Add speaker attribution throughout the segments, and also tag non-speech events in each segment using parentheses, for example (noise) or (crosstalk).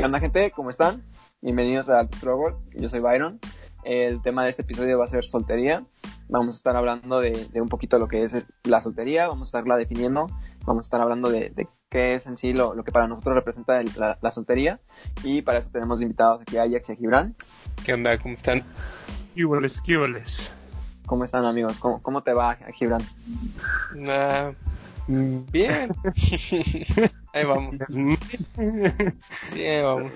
Speaker 1: ¿Qué onda, gente? ¿Cómo están? Bienvenidos a Struggle. Yo soy Byron. El tema de este episodio va a ser soltería. Vamos a estar hablando de, un poquito lo que es la soltería, vamos a estarla definiendo, vamos a estar hablando de, qué es en sí lo, que para nosotros representa la, soltería. Y para eso tenemos invitados aquí a Ajax y a Gibran.
Speaker 2: ¿Qué onda? ¿Cómo están?
Speaker 3: Quíboles, quíboles.
Speaker 1: ¿Cómo están, amigos? ¿Cómo, cómo te va, Gibran?
Speaker 2: bien. (laughs) ahí vamos. (laughs) (laughs)
Speaker 1: sí, vamos.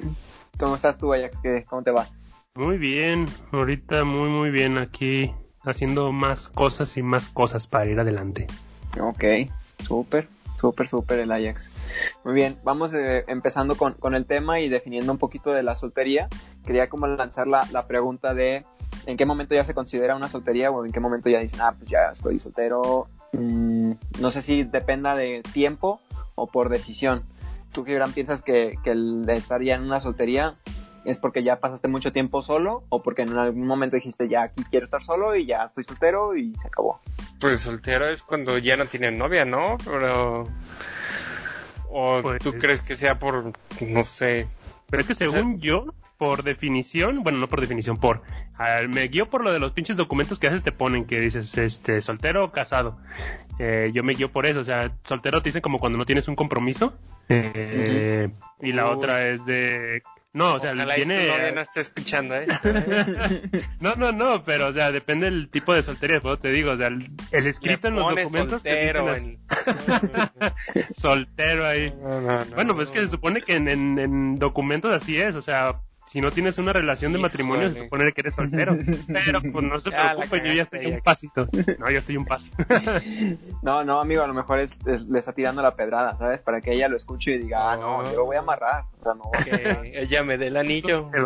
Speaker 1: ¿Cómo estás tú, Ajax? ¿Cómo te va?
Speaker 3: Muy bien, ahorita muy muy bien aquí haciendo más cosas y más cosas para ir adelante.
Speaker 1: Ok, súper, súper, súper el Ajax. Muy bien, vamos eh, empezando con, con, el tema y definiendo un poquito de la soltería. Quería como lanzar la, la pregunta de en qué momento ya se considera una soltería o en qué momento ya dicen, ah, pues ya estoy soltero. Mm, no sé si dependa de tiempo o por decisión. ¿Tú, Gibran, piensas que, que el de estar ya en una soltería es porque ya pasaste mucho tiempo solo o porque en algún momento dijiste ya aquí quiero estar solo y ya estoy soltero y se acabó?
Speaker 2: Pues soltero es cuando ya no tienen novia, ¿no? Pero... ¿O pues tú crees que sea por, no sé?
Speaker 3: Pero es que según yo, por definición, bueno, no por definición, por me guío por lo de los pinches documentos que haces te ponen que dices este soltero o casado. Eh, yo me guío por eso, o sea, soltero te dicen como cuando no tienes un compromiso. Eh, y la otra es de no, o sea,
Speaker 2: tiene. no está escuchando (laughs) ¿eh?
Speaker 3: no, no, no, pero o sea, depende del tipo de soltería, pues te digo, o sea, el, escrito en los documentos
Speaker 2: soltero, (laughs)
Speaker 3: soltero ahí. bueno, pues es que se supone que en, en documentos así es, o sea, si no tienes una relación de matrimonio, se supone que eres soltero. (laughs) Pero pues no se preocupen, yo ya estoy un pasito. No, yo estoy un paso. (laughs)
Speaker 1: no, no, amigo, a lo mejor es, le está tirando la pedrada, ¿sabes? Para que ella lo escuche y diga, ah, no, yo lo voy a amarrar. O sea, no.
Speaker 2: Que ella me dé el anillo. (laughs)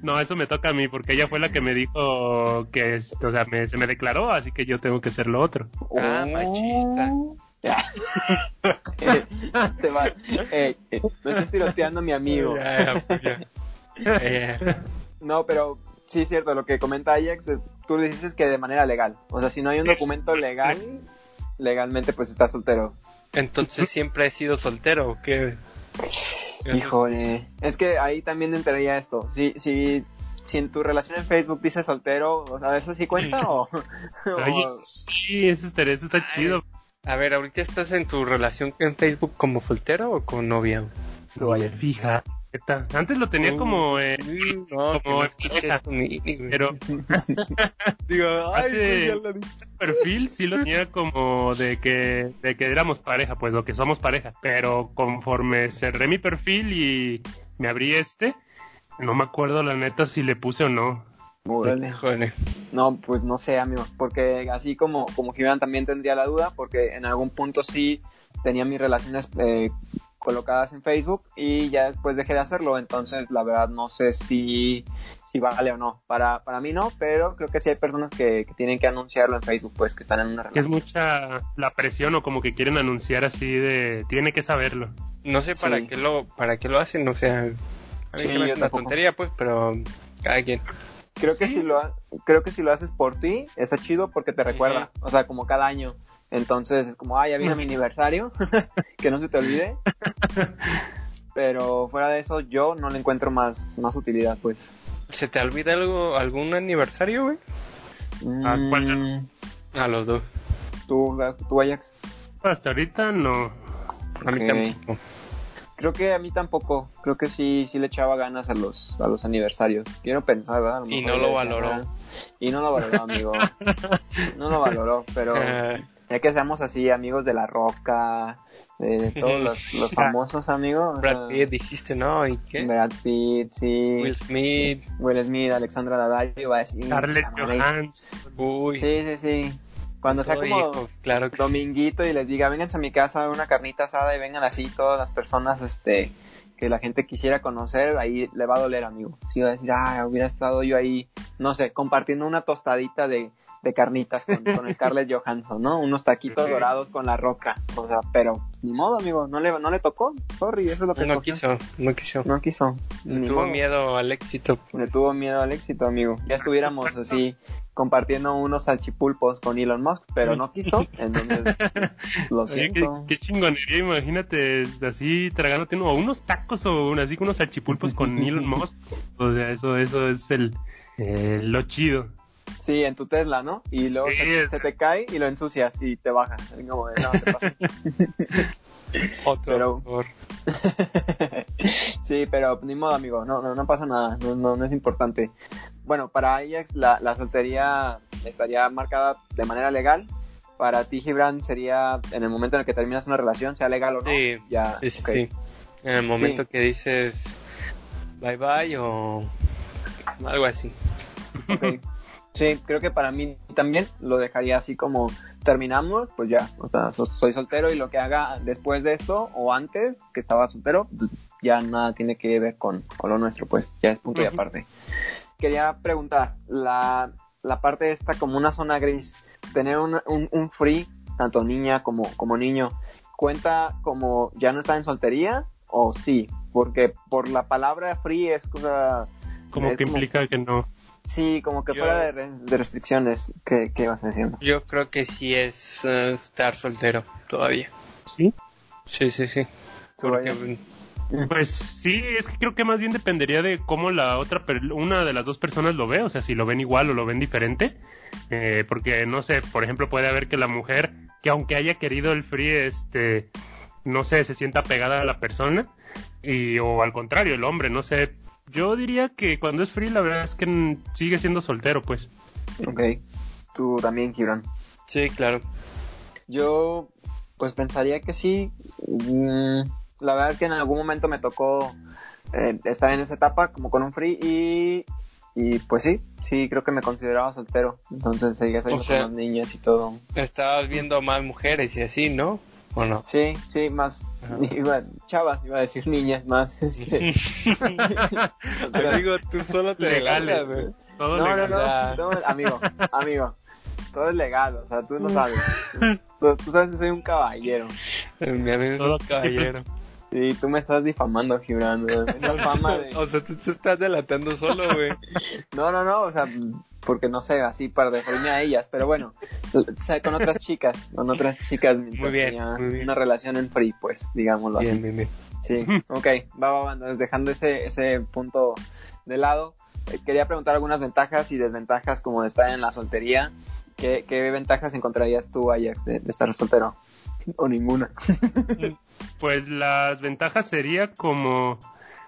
Speaker 3: No, eso me toca a mí, porque ella fue la que me dijo que, o sea, se me declaró, así que yo tengo que ser lo otro.
Speaker 2: Ah, machista.
Speaker 1: Te va. Eh, no estás tiroteando a mi amigo. no, pero sí es cierto, lo que comenta Ajax, tú le dices que de manera legal. O sea, si no hay un documento legal, legalmente pues estás soltero.
Speaker 2: Entonces siempre he sido soltero, ¿o qué?
Speaker 1: Híjole, es que ahí también entraría esto. Si, si, si en tu relación en Facebook dices soltero, o sea, ¿eso sí cuenta o...? (laughs)
Speaker 3: sí, eso, eso está chido.
Speaker 2: A ver, ¿ahorita estás en tu relación en Facebook como soltero o con novia?
Speaker 3: Vaya, fija. Antes lo tenía como, eh,
Speaker 2: no, como
Speaker 3: pero digo, hace perfil sí lo tenía como de que de que éramos pareja, pues lo que somos pareja, pero conforme cerré mi perfil y me abrí este, no me acuerdo la neta si le puse o no.
Speaker 1: No, pues no sé, amigo, porque así como, como Gibran también tendría la duda, porque en algún punto sí tenía mis relaciones eh, colocadas en Facebook y ya después dejé de hacerlo, entonces la verdad no sé si, si vale o no. Para, para mí no, pero creo que sí hay personas que, tienen que anunciarlo en Facebook, pues que están en una relación.
Speaker 3: Es mucha la presión o como que quieren anunciar así de, tiene que saberlo.
Speaker 2: No sé para qué lo, para qué lo hacen, o sea, a mí es una tontería pues, pero cada quien
Speaker 1: creo que si lo creo que si lo haces por ti está chido porque te recuerda, o sea, como cada año. Entonces es como, ah, ya viene mi aniversario, (laughs) que no se te olvide. (laughs) Pero fuera de eso yo no le encuentro más más utilidad, pues.
Speaker 2: ¿Se te olvida algo algún aniversario, güey?
Speaker 3: ¿A cuál?
Speaker 2: A los dos.
Speaker 1: ¿Tú, tú Ajax?
Speaker 3: Hasta ahorita no.
Speaker 2: A mí tampoco.
Speaker 1: Creo que a mí tampoco. Creo que sí, sí le echaba ganas a los, a los aniversarios. Quiero pensar, ¿verdad?
Speaker 2: Y no lo valoró.
Speaker 1: Y no lo valoró, amigo. (laughs) no lo valoró, pero (laughs) ya que seamos así, amigos de La Roca, de todos los, (laughs) los famosos amigos.
Speaker 2: Brad Pitt, dijiste, ¿no? ¿Y qué?
Speaker 1: Brad Pitt, sí.
Speaker 2: Will Smith.
Speaker 1: Will Smith, Alexandra Daddario, va a decir.
Speaker 3: Scarlett Johansson.
Speaker 1: Uy. Sí, sí, sí. Cuando sea como
Speaker 2: claro
Speaker 1: dominguito y les diga, vénganse a mi casa a una carnita asada y vengan así todas las personas este que la gente quisiera conocer, ahí le va a doler, amigo. Si va a decir, ah, hubiera estado yo ahí, no sé, compartiendo una tostadita de, de carnitas con, con Scarlett Johansson, ¿no? Unos taquitos dorados con la roca. O sea, pero ni modo, amigo, no le, no le tocó. Sorry, eso es lo que
Speaker 2: No quiso, no quiso.
Speaker 1: No quiso.
Speaker 2: Le tuvo miedo al éxito.
Speaker 1: Le tuvo miedo al éxito, amigo. Ya estuviéramos así compartiendo unos salchipulpos con Elon Musk, pero no quiso, (laughs) entonces lo siento.
Speaker 3: qué, chingonería, imagínate así tragándote unos tacos o así con unos salchipulpos con (laughs) Elon Musk. O sea, eso, eso es el, lo chido.
Speaker 1: Sí, en tu Tesla, ¿no? Y luego se, te cae y lo ensucias y te baja. Como de, no, te (laughs)
Speaker 2: Otro
Speaker 1: pero... (laughs) sí, pero ni modo, amigo, no, no, no pasa nada, no, no, es importante. Bueno, para Ajax la, la soltería estaría marcada de manera legal. Para ti, Gibran, sería en el momento en el que terminas una relación, sea legal o no.
Speaker 2: Sí, ya, sí, sí, En el momento que dices bye bye o algo así.
Speaker 1: Okay. Sí, creo que para mí también lo dejaría así como terminamos, pues ya, o sea, soy soltero y lo que haga después de esto o antes que estaba soltero, pues ya nada tiene que ver con, lo nuestro, pues ya es punto y aparte. Quería preguntar, la, la parte esta como una zona gris, tener un, un, free, tanto niña como, como niño, ¿cuenta como ya no está en soltería o sí? Porque por la palabra free es cosa...
Speaker 3: Como que implica que no.
Speaker 1: Sí, como que fuera de, restricciones. ¿Qué, ¿Qué, vas haciendo?
Speaker 2: Yo creo que sí es eh, estar soltero todavía.
Speaker 3: ¿Sí?
Speaker 2: Sí, sí, sí.
Speaker 3: Pues sí, es que creo que más bien dependería de cómo la otra, una de las dos personas lo ve, o sea, si lo ven igual o lo ven diferente. Eh, porque, no sé, por ejemplo, puede haber que la mujer, que aunque haya querido el free, este, no sé, se sienta pegada a la persona. Y, o al contrario, el hombre, no sé, yo diría que cuando es free, la verdad es que sigue siendo soltero, pues.
Speaker 1: Ok. Tú también, Kibran.
Speaker 2: Sí, claro.
Speaker 1: Yo, pues pensaría que sí. Mm, la verdad es que en algún momento me tocó eh, estar en esa etapa como con un free y, y pues sí, sí, creo que me consideraba soltero. Entonces seguía saliendo con las niñas y todo.
Speaker 2: Estabas viendo más mujeres y así, ¿no? ¿O no?
Speaker 1: Sí, sí, más (laughs) iba, chavas, iba a decir niñas más. (laughs) Este.
Speaker 2: Digo, (laughs) tú solo te
Speaker 3: legales,
Speaker 1: Todo no, legal. no, no, amigo, amigo. Todo es legal, o sea, tú no sabes. Tú, sabes que soy un caballero.
Speaker 2: Mi amigo todo es un caballero.
Speaker 1: Sí, tú me estás difamando, Gibran.
Speaker 2: Fama de... o sea, tú te estás delatando solo, güey.
Speaker 1: No, no, no, o sea, porque no sé, así para referirme a ellas, pero bueno, con otras chicas, con otras chicas
Speaker 2: muy bien,
Speaker 1: una relación en free, pues, digámoslo así.
Speaker 2: Bien, bien.
Speaker 1: Sí, ok, va, va, va, dejando ese, ese punto de lado, eh, quería preguntar algunas ventajas y desventajas como de estar en la soltería. ¿Qué, qué ventajas encontrarías tú, Ajax, de estar soltero? (laughs) o ninguna.
Speaker 3: pues las ventajas sería como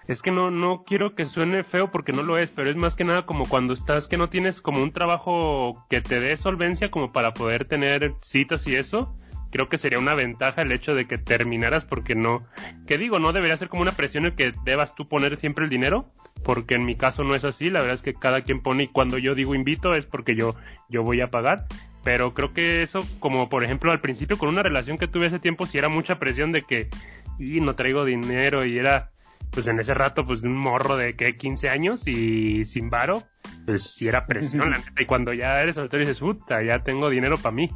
Speaker 3: es que no, no quiero que suene feo porque no lo es, pero es más que nada como cuando estás que no tienes como un trabajo que te dé solvencia como para poder tener citas y eso. Creo que sería una ventaja el hecho de que terminaras porque no, que digo, no debería ser como una presión en que debas tú poner siempre el dinero, porque en mi caso no es así, la verdad es que cada quien pone y cuando yo digo invito es porque yo, yo voy a pagar, pero creo que eso, como por ejemplo al principio con una relación que tuve hace tiempo, si era mucha presión de que y no traigo dinero y era, pues en ese rato, pues de un morro de que 15 años y sin varo, pues sí era presión, la (laughs) neta. Y cuando ya eres soltero dices, puta, ya tengo dinero para mí.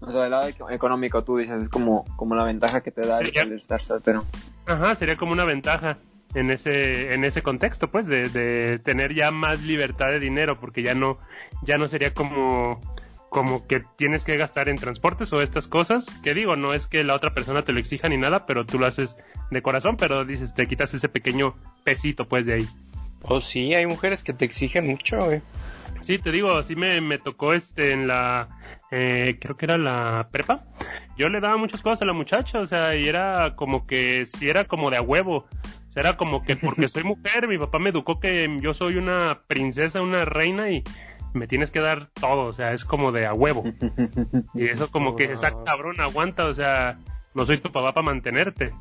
Speaker 1: O sea, del lado económico tú dices, es como, como la ventaja que te da el, estar soltero.
Speaker 3: Ajá, sería como una ventaja en ese en ese contexto pues de, de, tener ya más libertad de dinero porque ya no ya no sería como como que tienes que gastar en transportes o estas cosas, que digo, no es que la otra persona te lo exija ni nada, pero tú lo haces de corazón, pero dices, te quitas ese pequeño pesito pues de ahí.
Speaker 2: Oh, sí, hay mujeres que te exigen mucho, güey.
Speaker 3: Sí, te digo, así me, me tocó este en la, eh, creo que era la prepa. Yo le daba muchas cosas a la muchacha, o sea, y era como que, si era como de a huevo. O sea, era como que porque (laughs) soy mujer, mi papá me educó que yo soy una princesa, una reina y me tienes que dar todo, o sea, es como de a huevo. Y eso como que (laughs) esa cabrón aguanta, o sea, no soy tu papá para mantenerte.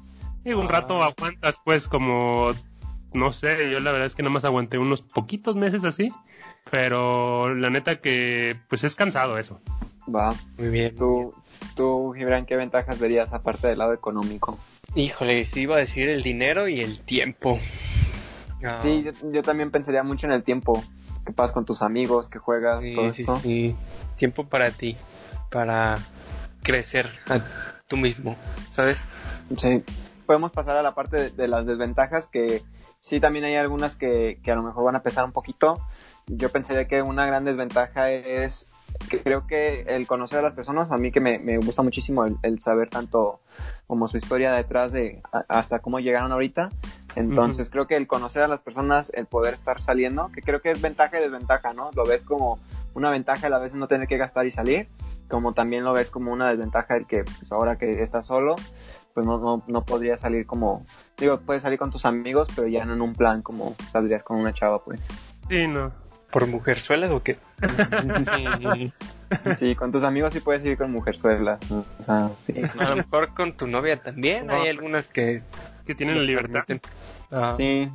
Speaker 3: Y un rato ah. aguantas pues como, no sé, yo la verdad es que nada más aguanté unos poquitos meses así, pero la neta que pues es cansado eso.
Speaker 1: Va, muy bien. ¿Tú, tú Gibran, qué ventajas verías aparte del lado económico?
Speaker 2: Híjole, sí iba a decir el dinero y el tiempo.
Speaker 1: Sí, yo, yo también pensaría mucho en el tiempo que pasas con tus amigos, que juegas,
Speaker 2: Sí,
Speaker 1: todo
Speaker 2: sí,
Speaker 1: esto.
Speaker 2: sí. Tiempo para ti, para crecer a tú mismo, ¿sabes?
Speaker 1: Sí. Podemos pasar a la parte de, de las desventajas que sí también hay algunas que, que a lo mejor van a pesar un poquito. Yo pensaría que una gran desventaja es que creo que el conocer a las personas, a mí que me, me gusta muchísimo el, el saber tanto como su historia detrás de a- hasta cómo llegaron ahorita. Entonces creo que el conocer a las personas, el poder estar saliendo, que creo que es ventaja y desventaja, ¿no? Lo ves como una ventaja el a veces no tener que gastar y salir, como también lo ves como una desventaja el que pues ahora que estás solo, pues no, no, no podría salir como, digo, puedes salir con tus amigos, pero ya no en un plan como saldrías con una chava, pues.
Speaker 3: Sí, no.
Speaker 2: ¿Por mujerzuelas o qué? (laughs)
Speaker 1: Sí, con tus amigos sí puedes ir con mujerzuelas. O sea, sí.
Speaker 2: a lo mejor con tu novia también.
Speaker 3: No.
Speaker 2: Hay algunas que
Speaker 3: Que tienen la libertad.
Speaker 2: Ah,
Speaker 1: Sí,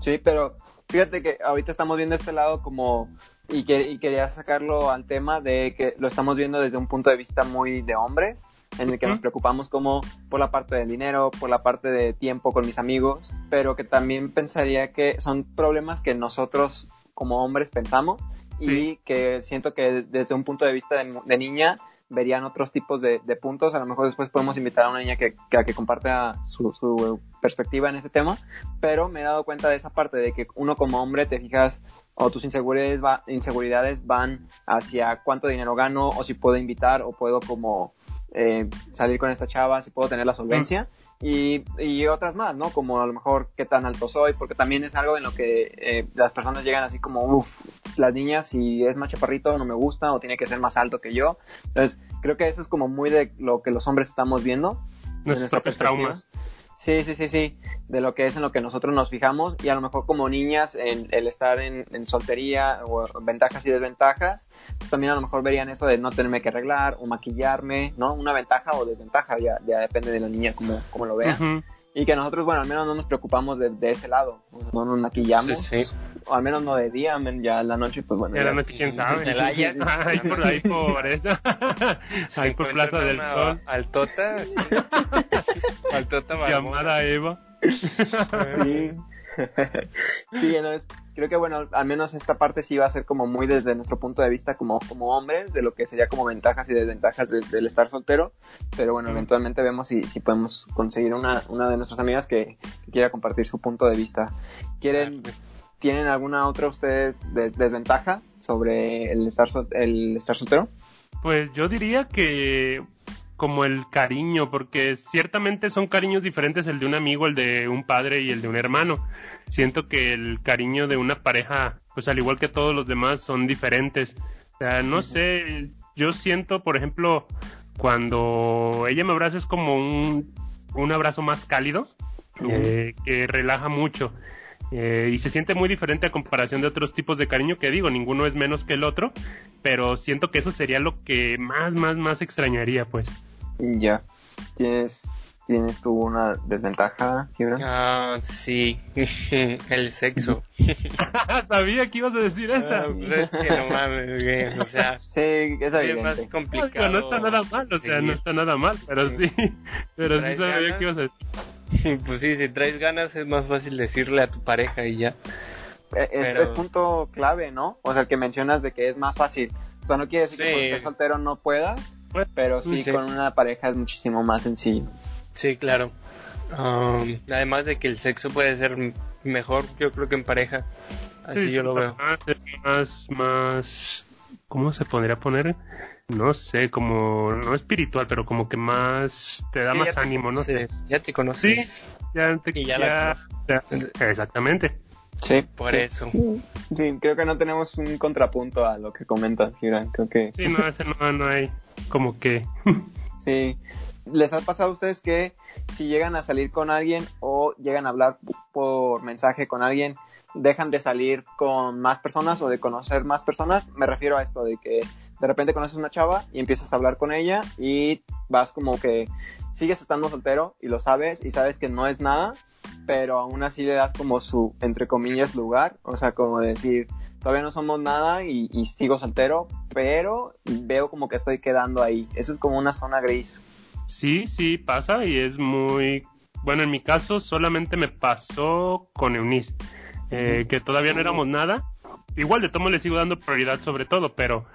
Speaker 1: sí, pero fíjate que ahorita estamos viendo este lado como, y, que, y quería sacarlo al tema de que lo estamos viendo desde un punto de vista muy de hombres, en el que nos
Speaker 3: Ujú.
Speaker 1: preocupamos como por la parte del dinero, por la parte de tiempo con mis amigos, pero que también pensaría que son problemas que nosotros como hombres pensamos y
Speaker 3: Sí.
Speaker 1: que siento que desde un punto de vista de, de niña verían otros tipos de, de puntos. A lo mejor después podemos invitar a una niña que, que, que comparta su, su perspectiva en este tema, pero me he dado cuenta de esa parte de que uno como hombre te fijas o tus inseguridades, va, inseguridades van hacia cuánto dinero gano o si puedo invitar o puedo como eh, salir con esta chava, si puedo tener la solvencia. Y, y otras más, ¿no? Como a lo mejor qué tan alto soy, porque también es algo en lo que eh, las personas llegan así como, uff, las niñas, si es más chaparrito no me gusta o tiene que ser más alto que yo. Entonces, creo que eso es como muy de lo que los hombres estamos viendo.
Speaker 3: Nuestros propios traumas.
Speaker 1: Sí, sí, sí, sí, de lo que es en lo que nosotros nos fijamos y a lo mejor como niñas en el estar en, en soltería o ventajas y desventajas, pues también a lo mejor verían eso de no tenerme que arreglar o maquillarme, ¿no? Una ventaja o desventaja, ya, ya depende de la niña como, como lo vea. Y que nosotros, bueno, al menos no nos preocupamos de, de ese lado, no nos maquillamos,
Speaker 2: sí, sí.
Speaker 1: O al menos no de día, men, ya en la noche, pues bueno.
Speaker 3: Ya
Speaker 1: ya-
Speaker 3: la noche, quién sabe.
Speaker 2: El Ajax.
Speaker 3: Ahí por, ahí por eso. (laughs) Ahí por Plaza del Sol.
Speaker 2: Altota, sí. (laughs) Altota barbona.
Speaker 3: Llamada Eva.
Speaker 1: Sí. (laughs) sí, entonces creo que bueno, al menos esta parte sí va a ser como muy desde nuestro punto de vista como, como hombres, de lo que sería como ventajas y desventajas de- del estar soltero, pero bueno,
Speaker 3: Mm.
Speaker 1: eventualmente vemos si, si podemos conseguir una, una de nuestras amigas que, que quiera compartir su punto de vista. ¿Quieren, ¿Tienen alguna otra ustedes de- desventaja sobre el estar, el estar soltero?
Speaker 3: Pues yo diría que como el cariño, porque ciertamente son cariños diferentes el de un amigo, el de un padre y el de un hermano. Siento que el cariño de una pareja, pues al igual que todos los demás, son diferentes. O sea, no sé, yo siento, por ejemplo, cuando ella me abraza es como un, un abrazo más cálido, eh, que relaja mucho. Eh, y se siente muy diferente a comparación de otros tipos de cariño que digo, ninguno es menos que el otro, pero siento que eso sería lo que más, más, más extrañaría, pues.
Speaker 1: Ya. ¿Tienes, ¿Tienes tú una desventaja, Gibran?
Speaker 2: Ah, sí, (laughs) el sexo. (laughs) (laughs)
Speaker 3: Sabía que ibas a decir esa.
Speaker 2: Ah, pues es que no mames, güey, o sea,
Speaker 1: Sí, es
Speaker 2: es más complicado.
Speaker 3: no está nada mal, o sea, no está nada mal, pero sí, pero sí
Speaker 2: ¿Traes
Speaker 3: sabía
Speaker 2: ganas?
Speaker 3: que ibas a decir. (laughs)
Speaker 2: Pues sí, si traes ganas es más fácil decirle a tu pareja y ya.
Speaker 1: Eh, Es,
Speaker 2: Pero-
Speaker 1: es punto clave, ¿no? O sea, el que mencionas de que es más fácil. O sea, no quiere decir que por ser soltero no puedas,
Speaker 3: Pues,
Speaker 1: pero sí,
Speaker 2: sí.
Speaker 1: con una pareja es muchísimo más sencillo.
Speaker 2: Sí, claro. Um, además de que el sexo puede ser mejor, yo creo que en pareja. Así
Speaker 3: sí,
Speaker 2: yo lo veo.
Speaker 3: Más, es más, más, ¿cómo se podría poner? No sé, como, no espiritual, pero como que más, te da
Speaker 2: Que
Speaker 3: más
Speaker 2: ya te
Speaker 3: ánimo, ¿no?
Speaker 2: conoces, Ya te conoces.
Speaker 3: Ya te
Speaker 2: Y ya la
Speaker 3: ya- exactamente.
Speaker 1: Sí.
Speaker 2: Por
Speaker 1: sí.
Speaker 2: eso.
Speaker 1: Sí, creo que no tenemos un contrapunto a lo que comentas, Gibran. Creo que
Speaker 3: Sí, no, ese no, no hay como que... (laughs)
Speaker 1: sí. ¿Les ha pasado a ustedes que si llegan a salir con alguien o llegan a hablar por mensaje con alguien, dejan de salir con más personas o de conocer más personas? Me refiero a esto de que de repente conoces una chava y empiezas a hablar con ella y vas como que sigues estando soltero y lo sabes y sabes que no es nada, pero aún así le das como su, entre comillas, lugar, o sea, como decir, todavía no somos nada y, y sigo soltero, pero veo como que estoy quedando ahí. Eso es como una zona gris.
Speaker 3: Sí, sí, pasa y es muy... Bueno, en mi caso solamente me pasó con Eunice, eh, que todavía no éramos nada, igual de tomo le sigo dando prioridad sobre todo, pero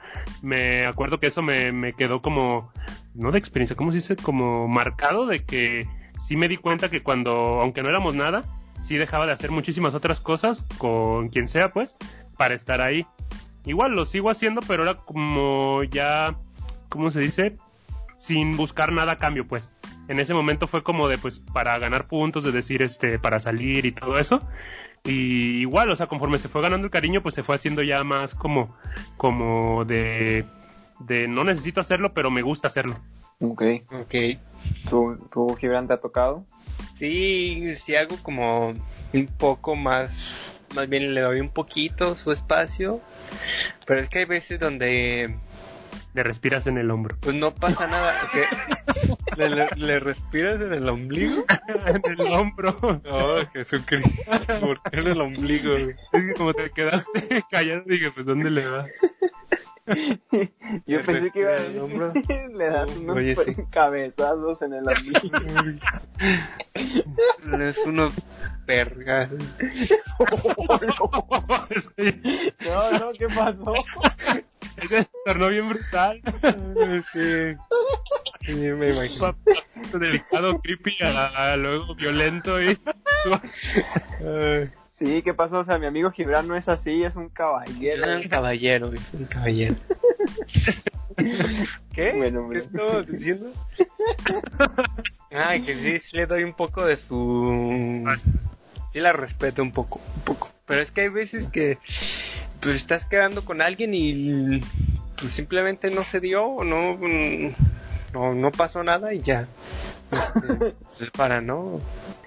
Speaker 3: me acuerdo que eso me, me quedó como, no de experiencia, ¿cómo se dice? Como marcado de que sí me di cuenta que cuando, aunque no éramos nada, sí dejaba de hacer muchísimas otras cosas con quien sea, pues, para estar ahí. Igual lo sigo haciendo, pero era como ya, ¿cómo se dice? Sin buscar nada a cambio, pues. En ese momento fue como de, pues, para ganar puntos, de decir, este, para salir y todo eso. Y igual, o sea, conforme se fue ganando el cariño, pues se fue haciendo ya más como, como de, de no necesito hacerlo, pero me gusta hacerlo.
Speaker 1: Ok.
Speaker 2: Ok.
Speaker 1: ¿Tú, tú Gibran, te ha tocado?
Speaker 2: Sí, sí hago como un poco más, más bien le doy un poquito su espacio, pero es que hay veces donde
Speaker 3: Le respiras en el hombro.
Speaker 2: pues no pasa nada, le, le- le respiras en el ombligo. (laughs)
Speaker 3: en el hombro.
Speaker 2: Oh, Jesucristo, ¿por qué en el ombligo? güey?
Speaker 3: Es que como te quedaste (laughs) callado, dije, pues ¿dónde le va?
Speaker 1: Yo
Speaker 2: ¿Me
Speaker 1: pensé que iba a decir, (laughs) le das unos
Speaker 2: Oye, sí.
Speaker 1: cabezazos en el ombligo.
Speaker 2: Es unos vergas.
Speaker 1: No, no, ¿qué pasó?
Speaker 3: Ese tornó bien brutal.
Speaker 2: Sí, sí, me imagino.
Speaker 3: Delicado, creepy, a, a luego violento y...
Speaker 1: Sí, ¿qué pasó? O sea, mi amigo Gibran no es así, es un caballero.
Speaker 2: Es un caballero, es un caballero. (laughs) ¿Qué?
Speaker 1: Bueno,
Speaker 2: ¿Qué estabas diciendo? (laughs) Ay, que sí, sí le doy un poco de su... Sí la respeto un poco, un poco. Pero es que hay veces que pues estás quedando con alguien y pues simplemente no se dio o no, no, no pasó nada y ya. Este, (laughs) pues, para, ¿no?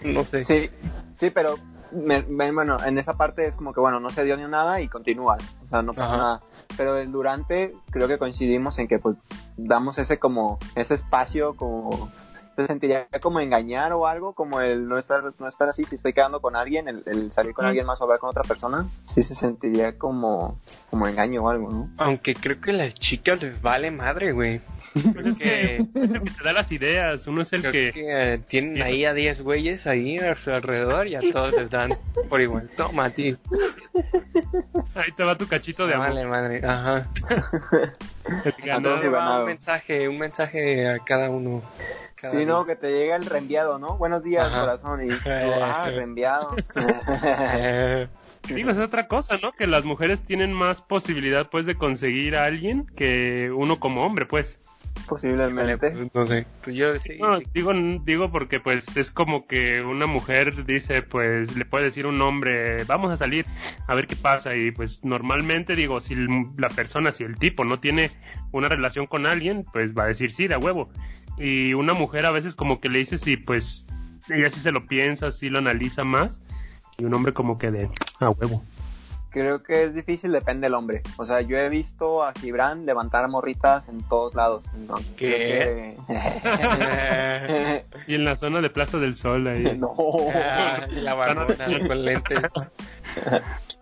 Speaker 2: No sé.
Speaker 1: Sí, sí, pero me- me- bueno, en esa parte es como que bueno, no se dio ni nada y continúas, o sea, no pasa
Speaker 2: Ajá.
Speaker 1: nada. Pero el durante creo que coincidimos en que pues damos ese como ese espacio como se sentiría como engañar o algo, como el no estar no estar así si estoy quedando con alguien, el, el salir con alguien más o hablar con otra persona, sí se sentiría como como engaño o algo, ¿no?
Speaker 2: Aunque creo que a las chicas les vale madre, güey.
Speaker 3: Pues es que (laughs) es el que se da las ideas, uno es el
Speaker 2: Creo
Speaker 3: que...
Speaker 2: que, eh, tienen ahí a 10 güeyes ahí a su alrededor y a todos les dan por igual. Toma, tío.
Speaker 3: Ahí te va tu cachito de amor.
Speaker 2: Vale, madre. Ajá. (laughs) Va un mensaje, un mensaje a cada uno. Cada
Speaker 1: Sí, no, que te llega el reenviado, ¿no? Buenos días,
Speaker 2: Ajá.
Speaker 1: corazón. Y (laughs) ah, reenviado.
Speaker 3: Digo, es otra cosa, ¿no? Que las mujeres tienen más posibilidad, pues, de conseguir a alguien que uno como hombre, pues.
Speaker 1: Posiblemente.
Speaker 2: pues, no sé. Pues yo sí.
Speaker 3: No,
Speaker 2: sí.
Speaker 3: digo, digo porque, pues, es como que una mujer dice, pues, le puede decir un hombre, vamos a salir a ver qué pasa. Y, pues, normalmente, digo, si la persona, si el tipo no tiene una relación con alguien, pues, va a decir sí, de a huevo. Y una mujer a veces como que le dice sí, pues, ella sí se lo piensa, sí lo analiza más. Y un hombre como que de a huevo.
Speaker 1: Creo que es difícil, depende del hombre. O sea, yo he visto a Gibran levantar morritas en todos lados. Entonces,
Speaker 2: ¿Qué?
Speaker 1: creo que- (laughs) (laughs)
Speaker 3: Y en la zona de Plaza del Sol ahí. (laughs)
Speaker 1: no.
Speaker 2: ah, la barbona con lentes.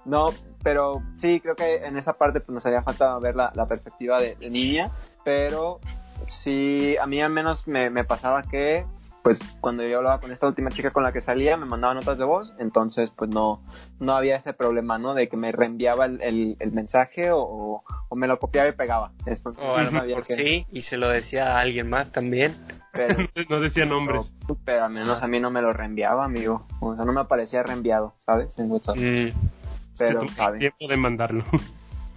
Speaker 1: No, pero sí, creo que en esa parte pues, nos haría falta ver la, la perspectiva de, de niña. Pero sí, a mí al menos me, me pasaba que, pues cuando yo hablaba con esta última chica con la que salía, me mandaba notas de voz. Entonces, pues no, no había ese problema, ¿no? De que me reenviaba el, el- el mensaje o, o me lo copiaba y pegaba. Entonces,
Speaker 2: O a lo mejor
Speaker 1: que-
Speaker 2: sí, y se lo decía a alguien más también.
Speaker 1: Pero, (laughs)
Speaker 3: No decía nombres.
Speaker 1: pero al menos a mí no me lo reenviaba, amigo. O sea, no me aparecía reenviado, ¿sabes? En WhatsApp.
Speaker 2: Mm,
Speaker 1: Pero,
Speaker 3: Se tomó
Speaker 1: ¿sabe?
Speaker 3: tiempo de mandarlo.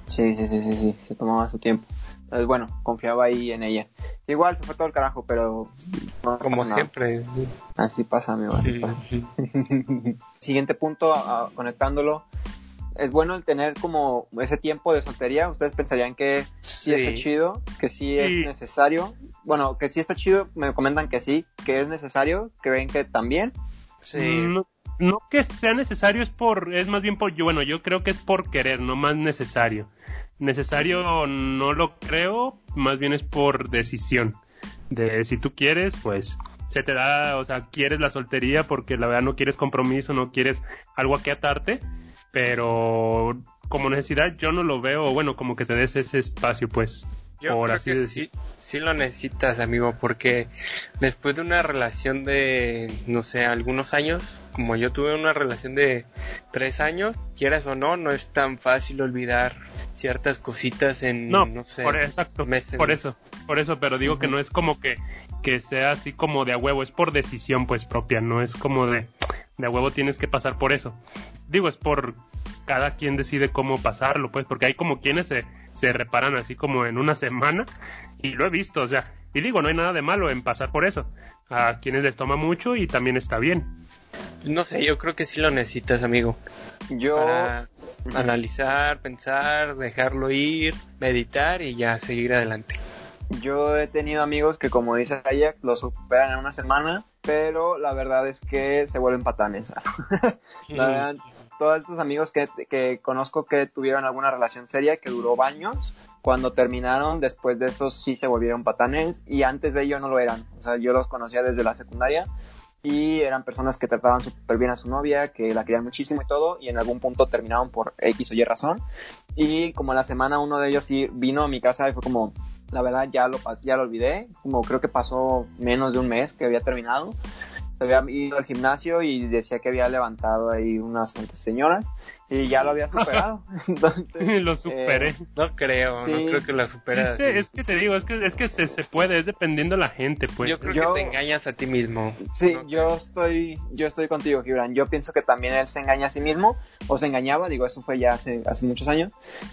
Speaker 1: Sí, sí, sí, sí, sí, se tomaba su tiempo. Entonces, bueno, confiaba ahí en ella. Igual se fue todo el carajo, pero... no
Speaker 2: como siempre.
Speaker 1: Así pasa, amigo, así pasa. (laughs) Siguiente punto, a- conectándolo. Es bueno el tener como ese tiempo de soltería. Ustedes pensarían que sí, está chido, que sí,
Speaker 3: Sí.
Speaker 1: es necesario. Bueno, que sí está chido, me comentan que sí, que es necesario, que ven que también.
Speaker 2: Sí.
Speaker 3: No, no que sea necesario, es por, es más bien por, yo, bueno, yo creo que es por querer, no más necesario. Necesario no lo creo, más bien es por decisión. De si tú quieres, pues se te da, o sea, quieres la soltería porque la verdad no quieres compromiso, no quieres algo a que atarte, pero como necesidad yo no lo veo, bueno, como que te des ese espacio, pues.
Speaker 2: Yo
Speaker 3: por
Speaker 2: creo
Speaker 3: así
Speaker 2: que
Speaker 3: decir.
Speaker 2: sí, sí lo necesitas, amigo, porque después de una relación de, no sé, algunos años, como yo tuve una relación de tres años, quieras o no, no es tan fácil olvidar ciertas cositas en,
Speaker 3: No,
Speaker 2: no, sé,
Speaker 3: por exacto,
Speaker 2: meses.
Speaker 3: por eso, por eso, pero digo que no es como que, que sea así como de a huevo, es por decisión pues propia, no es como de, de a huevo tienes que pasar por eso. Digo, es por cada quien decide cómo pasarlo, pues, porque hay como quienes se, se reparan así como en una semana, y lo he visto, o sea, y digo, no hay nada de malo en pasar por eso. A quienes les toma mucho y también está bien.
Speaker 2: No sé, yo creo que sí lo necesitas, amigo,
Speaker 1: Yo,
Speaker 2: para analizar, pensar, dejarlo ir, meditar y ya seguir adelante.
Speaker 1: yo he tenido amigos que, como dice Ajax, lo superan en una semana, pero la verdad es que se vuelven patanes. (laughs) La verdad, todos estos amigos que, que conozco que tuvieron alguna relación seria que duró años, cuando terminaron, después de eso sí se volvieron patanes y antes de ello no lo eran. O sea, yo los conocía desde la secundaria y eran personas que trataban súper bien a su novia, que la querían muchísimo y todo, y en algún punto terminaron por X o Y razón. Y como la semana uno de ellos sí vino a mi casa y fue como, la verdad ya lo, ya lo olvidé, como creo que pasó menos de un mes que había terminado. Había ido al gimnasio y decía que había levantado ahí unas cuantas señoras y ya lo había superado. (laughs) (laughs) Entonces,
Speaker 3: lo superé.
Speaker 1: eh,
Speaker 2: No creo,
Speaker 1: Sí.
Speaker 2: no creo que lo
Speaker 3: Sí,
Speaker 2: superas.
Speaker 3: sí, es que te digo, es que, es que se, se puede, es dependiendo de la gente, pues.
Speaker 2: yo creo
Speaker 1: yo-
Speaker 2: que te engañas a ti mismo.
Speaker 1: Sí,
Speaker 2: No
Speaker 1: yo estoy, yo estoy contigo, Gibran. Yo pienso que también él se engaña a sí mismo, o se engañaba, digo, eso fue ya hace, hace muchos años,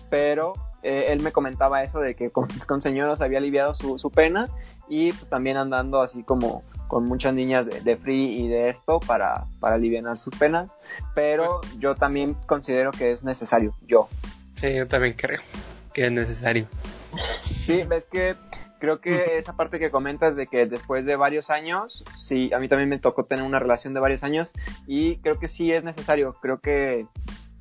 Speaker 1: pero eh, él me comentaba eso de que con, con señoras había aliviado su, su pena y pues también andando así como con muchas niñas de, de free y de esto para, para aliviar sus penas, pero yo también considero que es necesario, yo.
Speaker 2: Sí, yo también creo que es necesario.
Speaker 1: Sí, ves que creo que esa parte que comentas de que después de varios años, sí, a mí también me tocó tener una relación de varios años y creo que sí es necesario. Creo que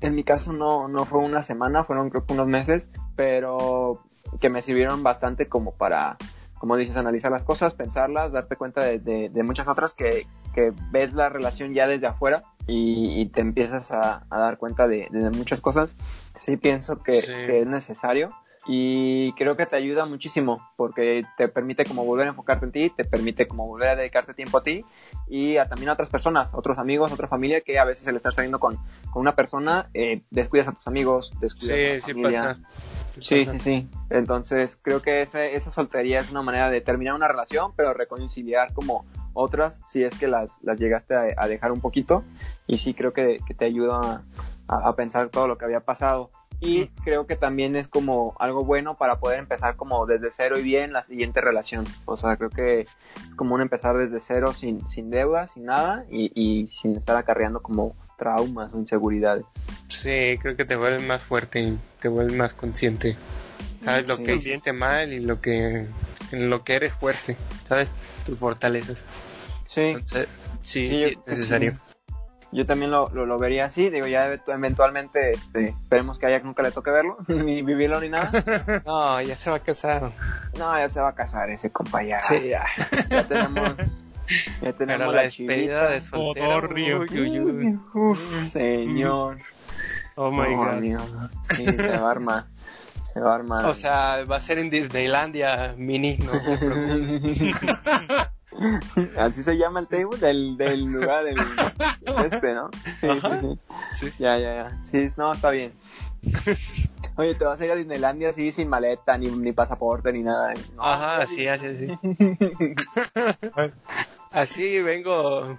Speaker 1: en mi caso no, no fue una semana, fueron creo que unos meses, pero que me sirvieron bastante como para, como dices, analizar las cosas, pensarlas, darte cuenta de, de- de muchas otras que, que ves la relación ya desde afuera y, y te empiezas a, a dar cuenta de, de muchas cosas. Sí pienso que,
Speaker 2: Sí.
Speaker 1: que es necesario y creo que te ayuda muchísimo porque te permite como volver a enfocarte en ti, te permite como volver a dedicarte tiempo a ti y a, también a otras personas, otros amigos, otra familia que a veces el estar saliendo con, con una persona eh, descuidas a tus amigos, descuidas a tu
Speaker 2: sí
Speaker 1: familia.
Speaker 2: pasa.
Speaker 1: Sí, sí, sí. Entonces creo que esa, esa soltería es una manera de terminar una relación, pero reconciliar como otras, si es que las, las llegaste a, a dejar un poquito. Y sí creo que, que te ayuda a, a pensar todo lo que había pasado. Y creo que también es como algo bueno para poder empezar como desde cero y bien la siguiente relación. O sea, creo que es como un empezar desde cero sin, sin deudas, sin nada y, y sin estar acarreando como traumas o inseguridades.
Speaker 2: Sí, creo que te vuelves más fuerte y te vuelves más consciente. Sabes lo
Speaker 1: Sí.
Speaker 2: que hiciste mal y lo que en lo que eres fuerte, ¿sabes? Tus fortalezas.
Speaker 1: Sí.
Speaker 2: Entonces, sí,
Speaker 1: Sí,
Speaker 2: es necesario.
Speaker 1: Yo también lo, lo, lo vería así, digo, ya ev- eventualmente este, esperemos que a Jack nunca le toque verlo, (laughs) ni vivirlo ni nada. (laughs)
Speaker 2: No, ya se va a casar.
Speaker 1: No, ya se va a casar ese compa ya.
Speaker 2: Sí, ya.
Speaker 1: Ya tenemos, ya tenemos
Speaker 2: Pero
Speaker 1: la,
Speaker 2: la despedida de soltero.
Speaker 3: Odorrio.
Speaker 2: uy, uy, uy.
Speaker 1: Uf, señor.
Speaker 3: Oh my god.
Speaker 1: Sí, se va a armar. Se va a armar.
Speaker 2: O sea, va a ser en Disneylandia mini, no te preocupes. (laughs) (laughs)
Speaker 1: Así se llama el table del, del lugar, del este, ¿no? Sí,
Speaker 2: Ajá.
Speaker 1: sí, sí.
Speaker 2: Sí.
Speaker 1: Ya, ya, ya. Sí, no, está bien. (laughs) Oye, te vas a ir a Disneylandia así sin maleta, ni, ni pasaporte, ni nada. No,
Speaker 2: Ajá, así, así, así. (laughs) Así vengo.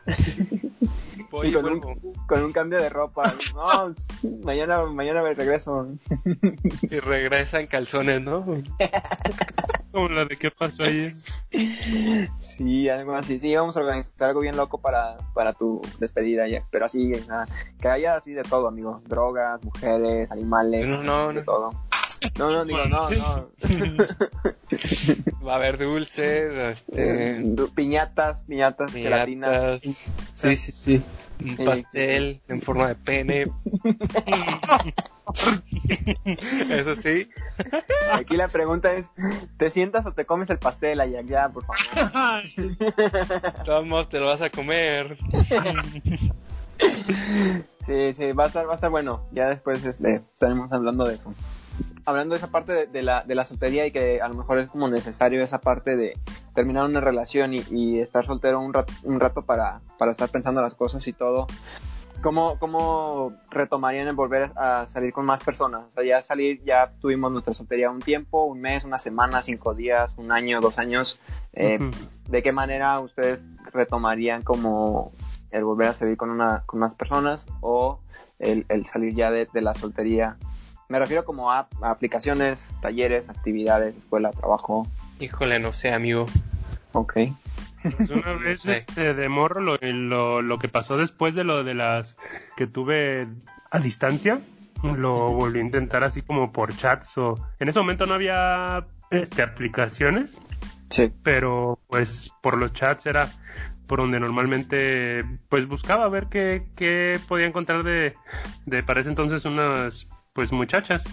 Speaker 2: Voy
Speaker 1: Y con, un, con un cambio de ropa. No, (laughs) mañana, mañana me regreso.
Speaker 2: Y regresa en calzones, ¿no? (laughs)
Speaker 3: Como la de qué pasó ayer.
Speaker 1: Sí, algo así. Sí, vamos a organizar algo bien loco para, para tu despedida, ya. Pero así, nada, que haya así de todo, amigo. Drogas, mujeres, animales,
Speaker 2: No, no,
Speaker 1: de
Speaker 2: no.
Speaker 1: todo. No, no, digo, no, no. (laughs)
Speaker 2: Va a haber dulces, este,
Speaker 1: piñatas, piñatas, gelatina.
Speaker 2: piñatas. Sí, sí, sí. Un
Speaker 1: Sí.
Speaker 2: pastel en forma de pene. (laughs) Eso sí.
Speaker 1: Aquí la pregunta es, ¿te sientas o te comes el pastel, Ayak? Ya, por favor.
Speaker 2: Modos te lo vas a comer.
Speaker 1: Sí, sí, va a estar, va a estar bueno. Ya después este, estaremos hablando de eso. Hablando de esa parte de, de la, de la soltería y que a lo mejor es como necesario esa parte de terminar una relación y, y estar soltero un rato, un rato para, para estar pensando las cosas y todo, ¿cómo, ¿cómo retomarían el volver a salir con más personas? O sea, ya salir, ya tuvimos nuestra soltería un tiempo, un mes, una semana, cinco días, un año, dos años. Eh. ¿De qué manera ustedes retomarían como el volver a salir con, una, con más personas o el, el salir ya de, de la soltería? Me refiero como a, a aplicaciones, talleres, actividades, escuela, trabajo.
Speaker 2: Híjole, no sé, amigo.
Speaker 1: Ok.
Speaker 3: Pues una (laughs) vez
Speaker 2: sé.
Speaker 3: este, de morro lo, lo, lo que pasó después de lo de las que tuve a distancia, lo volví a intentar así como por chats o en ese momento no había este aplicaciones,
Speaker 1: Sí.
Speaker 3: pero pues por los chats era por donde normalmente pues buscaba ver qué, qué podía encontrar de, de para ese entonces unas pues muchachas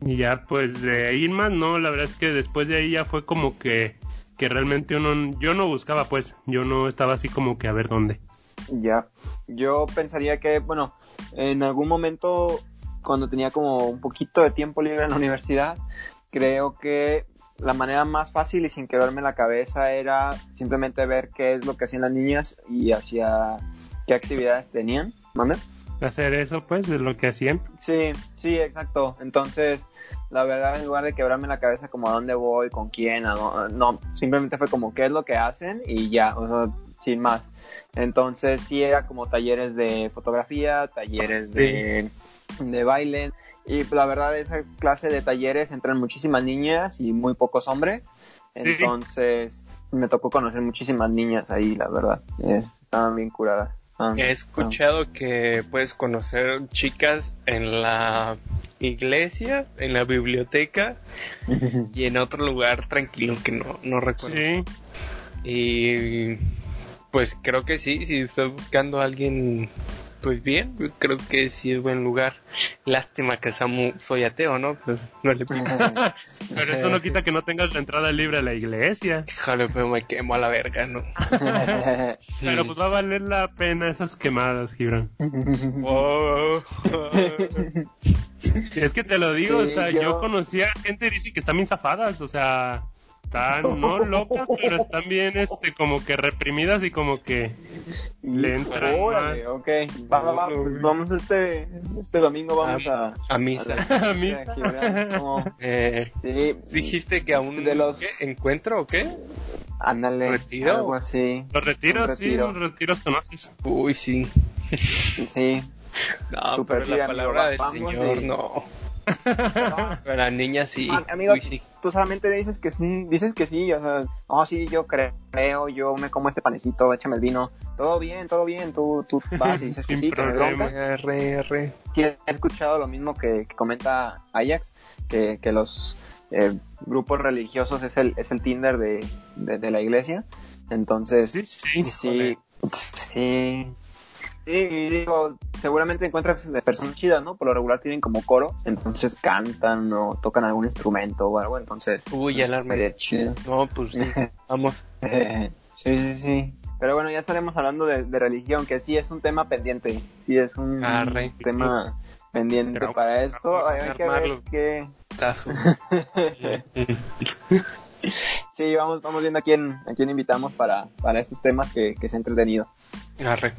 Speaker 3: y ya pues de ahí más no la verdad es que después de ahí ya fue como que que realmente uno yo no buscaba pues yo no estaba así como que a ver dónde
Speaker 1: Ya. Yo pensaría que, bueno, en algún momento, cuando tenía como un poquito de tiempo libre en la universidad, creo que la manera más fácil y sin quebrarme la cabeza era simplemente ver qué es lo que hacían las niñas y hacia qué actividades tenían. ¿Mande?
Speaker 3: Hacer eso pues de lo que hacían
Speaker 1: Sí, sí, exacto. Entonces, la verdad, en lugar de quebrarme la cabeza como a dónde voy, con quién, a dó- no, simplemente fue como qué es lo que hacen y ya, o sea, sin más. Entonces, sí era como talleres de fotografía, talleres de, de baile. Y la verdad, esa clase de talleres entran muchísimas niñas y muy pocos hombres.
Speaker 3: Sí.
Speaker 1: Entonces, me tocó conocer muchísimas niñas ahí, la verdad. Eh, estaban bien curadas. Estaban-
Speaker 2: He escuchado que puedes conocer chicas en la iglesia, en la biblioteca (laughs) y en otro lugar tranquilo que no, no recuerdo.
Speaker 3: sí
Speaker 2: Y pues creo que sí, si estás buscando a alguien pues bien, yo creo que sí es buen lugar. Lástima que Samu soy ateo, ¿no? Pues no le pido. (laughs)
Speaker 3: pero eso no quita que no tengas la entrada libre a la iglesia
Speaker 2: Híjole, pero me quemo a la verga, ¿no? (laughs)
Speaker 3: pero pues va a valer la pena esas quemadas Gibran
Speaker 2: Oh.
Speaker 3: Es que te lo digo,
Speaker 1: Sí,
Speaker 3: o sea,
Speaker 1: yo-
Speaker 3: yo... conocía gente que dice que están bien zafadas, o sea, están no (laughs) locas, pero están bien, este, como que reprimidas y como que le entran
Speaker 1: Órale, ok. Va, va, va, pues vamos este, este domingo vamos a...
Speaker 2: a misa.
Speaker 3: a (laughs)
Speaker 1: a (laughs) como-
Speaker 2: Eh,
Speaker 1: Sí,
Speaker 2: ¿Dijiste que aún
Speaker 1: De los-
Speaker 2: ¿qué? encuentro o qué?
Speaker 1: ándale.
Speaker 2: ¿Retiro?
Speaker 1: Algo así.
Speaker 3: Los retiros,
Speaker 1: Un
Speaker 3: sí,
Speaker 1: retiro.
Speaker 3: los retiros conoces.
Speaker 2: Uy, sí.
Speaker 1: Sí.
Speaker 2: No,
Speaker 1: Súper
Speaker 2: pero
Speaker 1: sí,
Speaker 2: la
Speaker 1: amigo,
Speaker 2: palabra del
Speaker 1: vamos
Speaker 2: Señor,
Speaker 1: y-
Speaker 2: no. Pero la niña sí.
Speaker 1: Ah, amigo,
Speaker 2: Uy, sí.
Speaker 1: Tú solamente dices que sí, dices que sí, o sea, no, sí, yo creo, yo me como este panecito, échame el vino, todo bien, todo bien, tú, tú vas y dices que (laughs) sí, que.
Speaker 2: Arre, arre.
Speaker 1: Sí, he escuchado lo mismo que, que comenta Ajax, que, que los eh, grupos religiosos es el, es el Tinder de, de, de la iglesia, entonces,
Speaker 3: Sí, sí.
Speaker 1: sí, sí, sí, y digo, seguramente encuentras de personas chidas, ¿no? Por lo regular tienen como coro, entonces cantan o tocan algún instrumento o algo, entonces...
Speaker 2: Uy,
Speaker 1: pues,
Speaker 2: alarma. No, pues sí. (laughs) Vamos.
Speaker 1: sí, sí, sí. Pero bueno, ya estaremos hablando de, de religión, que sí es un tema pendiente, sí es un
Speaker 2: Arre.
Speaker 1: tema pendiente
Speaker 3: Pero-
Speaker 1: para esto. Hay, que ver qué... (laughs) Sí, vamos, vamos viendo a quién, a quién invitamos para, para estos temas que, que se ha entretenido.
Speaker 2: Arre.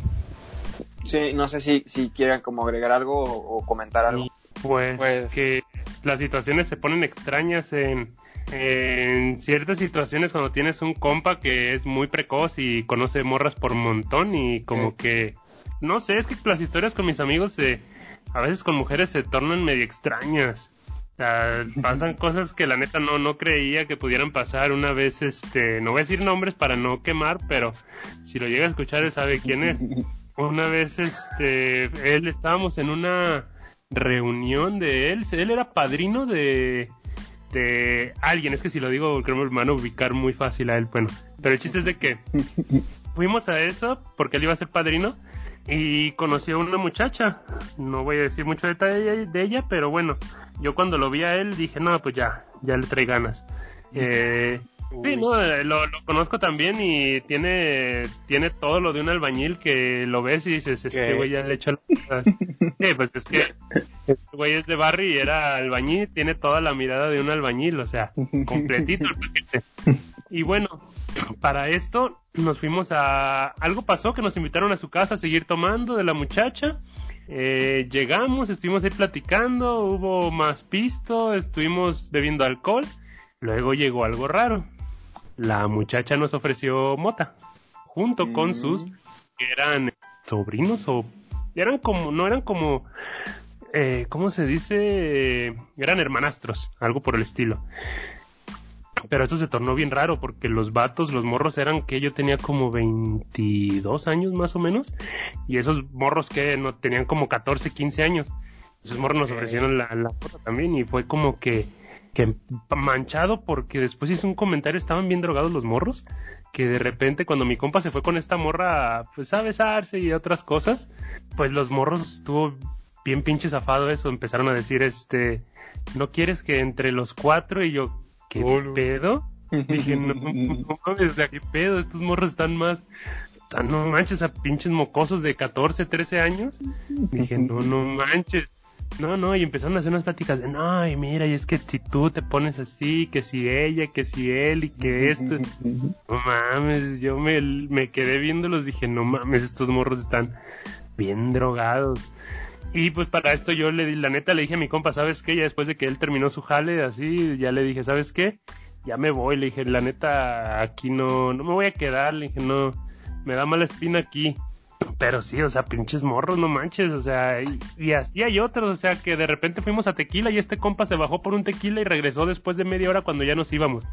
Speaker 1: Sí, no sé si, si quieran como agregar algo o, o comentar algo.
Speaker 3: Pues,
Speaker 2: Pues-
Speaker 3: que las situaciones se ponen extrañas en, en ciertas situaciones cuando tienes un compa que es muy precoz y conoce morras por montón y como
Speaker 2: Sí.
Speaker 3: que no sé, es que las historias con mis amigos se, a veces con mujeres se tornan medio extrañas. O sea, (laughs) pasan cosas que la neta no, no creía que pudieran pasar. Una vez, este, no voy a decir nombres para no quemar, pero si lo llega a escuchar él sabe quién es. (laughs) Una vez, este, él estábamos en una reunión de él, él era padrino de, de alguien, es que si lo digo creo que me van a ubicar muy fácil a él, bueno, pero el chiste es de que (laughs) fuimos a eso porque él iba a ser padrino y conoció a una muchacha, no voy a decir mucho detalle de ella, pero bueno, yo cuando lo vi a él dije, no, pues ya, ya le trae ganas. (laughs) Eh, Sí, no, eh, lo, lo, conozco también y tiene tiene todo lo de un albañil que lo ves y dices, este güey ya le echó la... Sí, pues es que este güey es de Barry y era albañil, tiene toda la mirada de un albañil, o sea, completito el paquete. (laughs) Y bueno, para esto nos fuimos a... Algo pasó que nos invitaron a su casa a seguir tomando de la muchacha. Eh, llegamos, estuvimos ahí platicando, hubo más pisto, estuvimos bebiendo alcohol. Luego llegó algo raro. La muchacha nos ofreció mota, junto con sus, que eran sobrinos o eran como, no eran como, eh, ¿cómo se dice? Eran hermanastros, algo por el estilo. Pero eso se tornó bien raro porque los vatos, los morros eran que yo tenía como 22 años más o menos y esos morros que no tenían como 14, 15 años. Esos morros nos ofrecieron la, la foto también y fue como que, que manchado porque después hizo un comentario, estaban bien drogados los morros, que de repente cuando mi compa se fue con esta morra pues a besarse y otras cosas, pues los morros estuvo bien pinche zafado eso, empezaron a decir este, no quieres que entre los cuatro y yo, ¿qué pedo? (laughs) Dije, no, no o sea, ¿qué pedo? Estos morros están más, no manches, a pinches mocosos de 14, 13 años. Dije, no, no manches. No, no, y empezaron a hacer unas pláticas de, no, y mira, y es que si tú te pones así, que si ella, que si él, y que esto, no mames, yo me, me quedé viéndolos, dije, no mames, estos morros están bien drogados. Y pues para esto yo le di, la neta le dije a mi compa, ¿sabes qué? Ya después de que él terminó su jale, así, ya le dije, ¿sabes qué? Ya me voy, le dije, la neta, aquí no, no me voy a quedar, le dije, no, me da mala espina aquí. Pero sí, o sea, pinches morros, no manches, o sea, y, y así hay otros, o sea, que de repente fuimos a tequila y este compa se bajó por un tequila y regresó después de media hora cuando ya nos íbamos.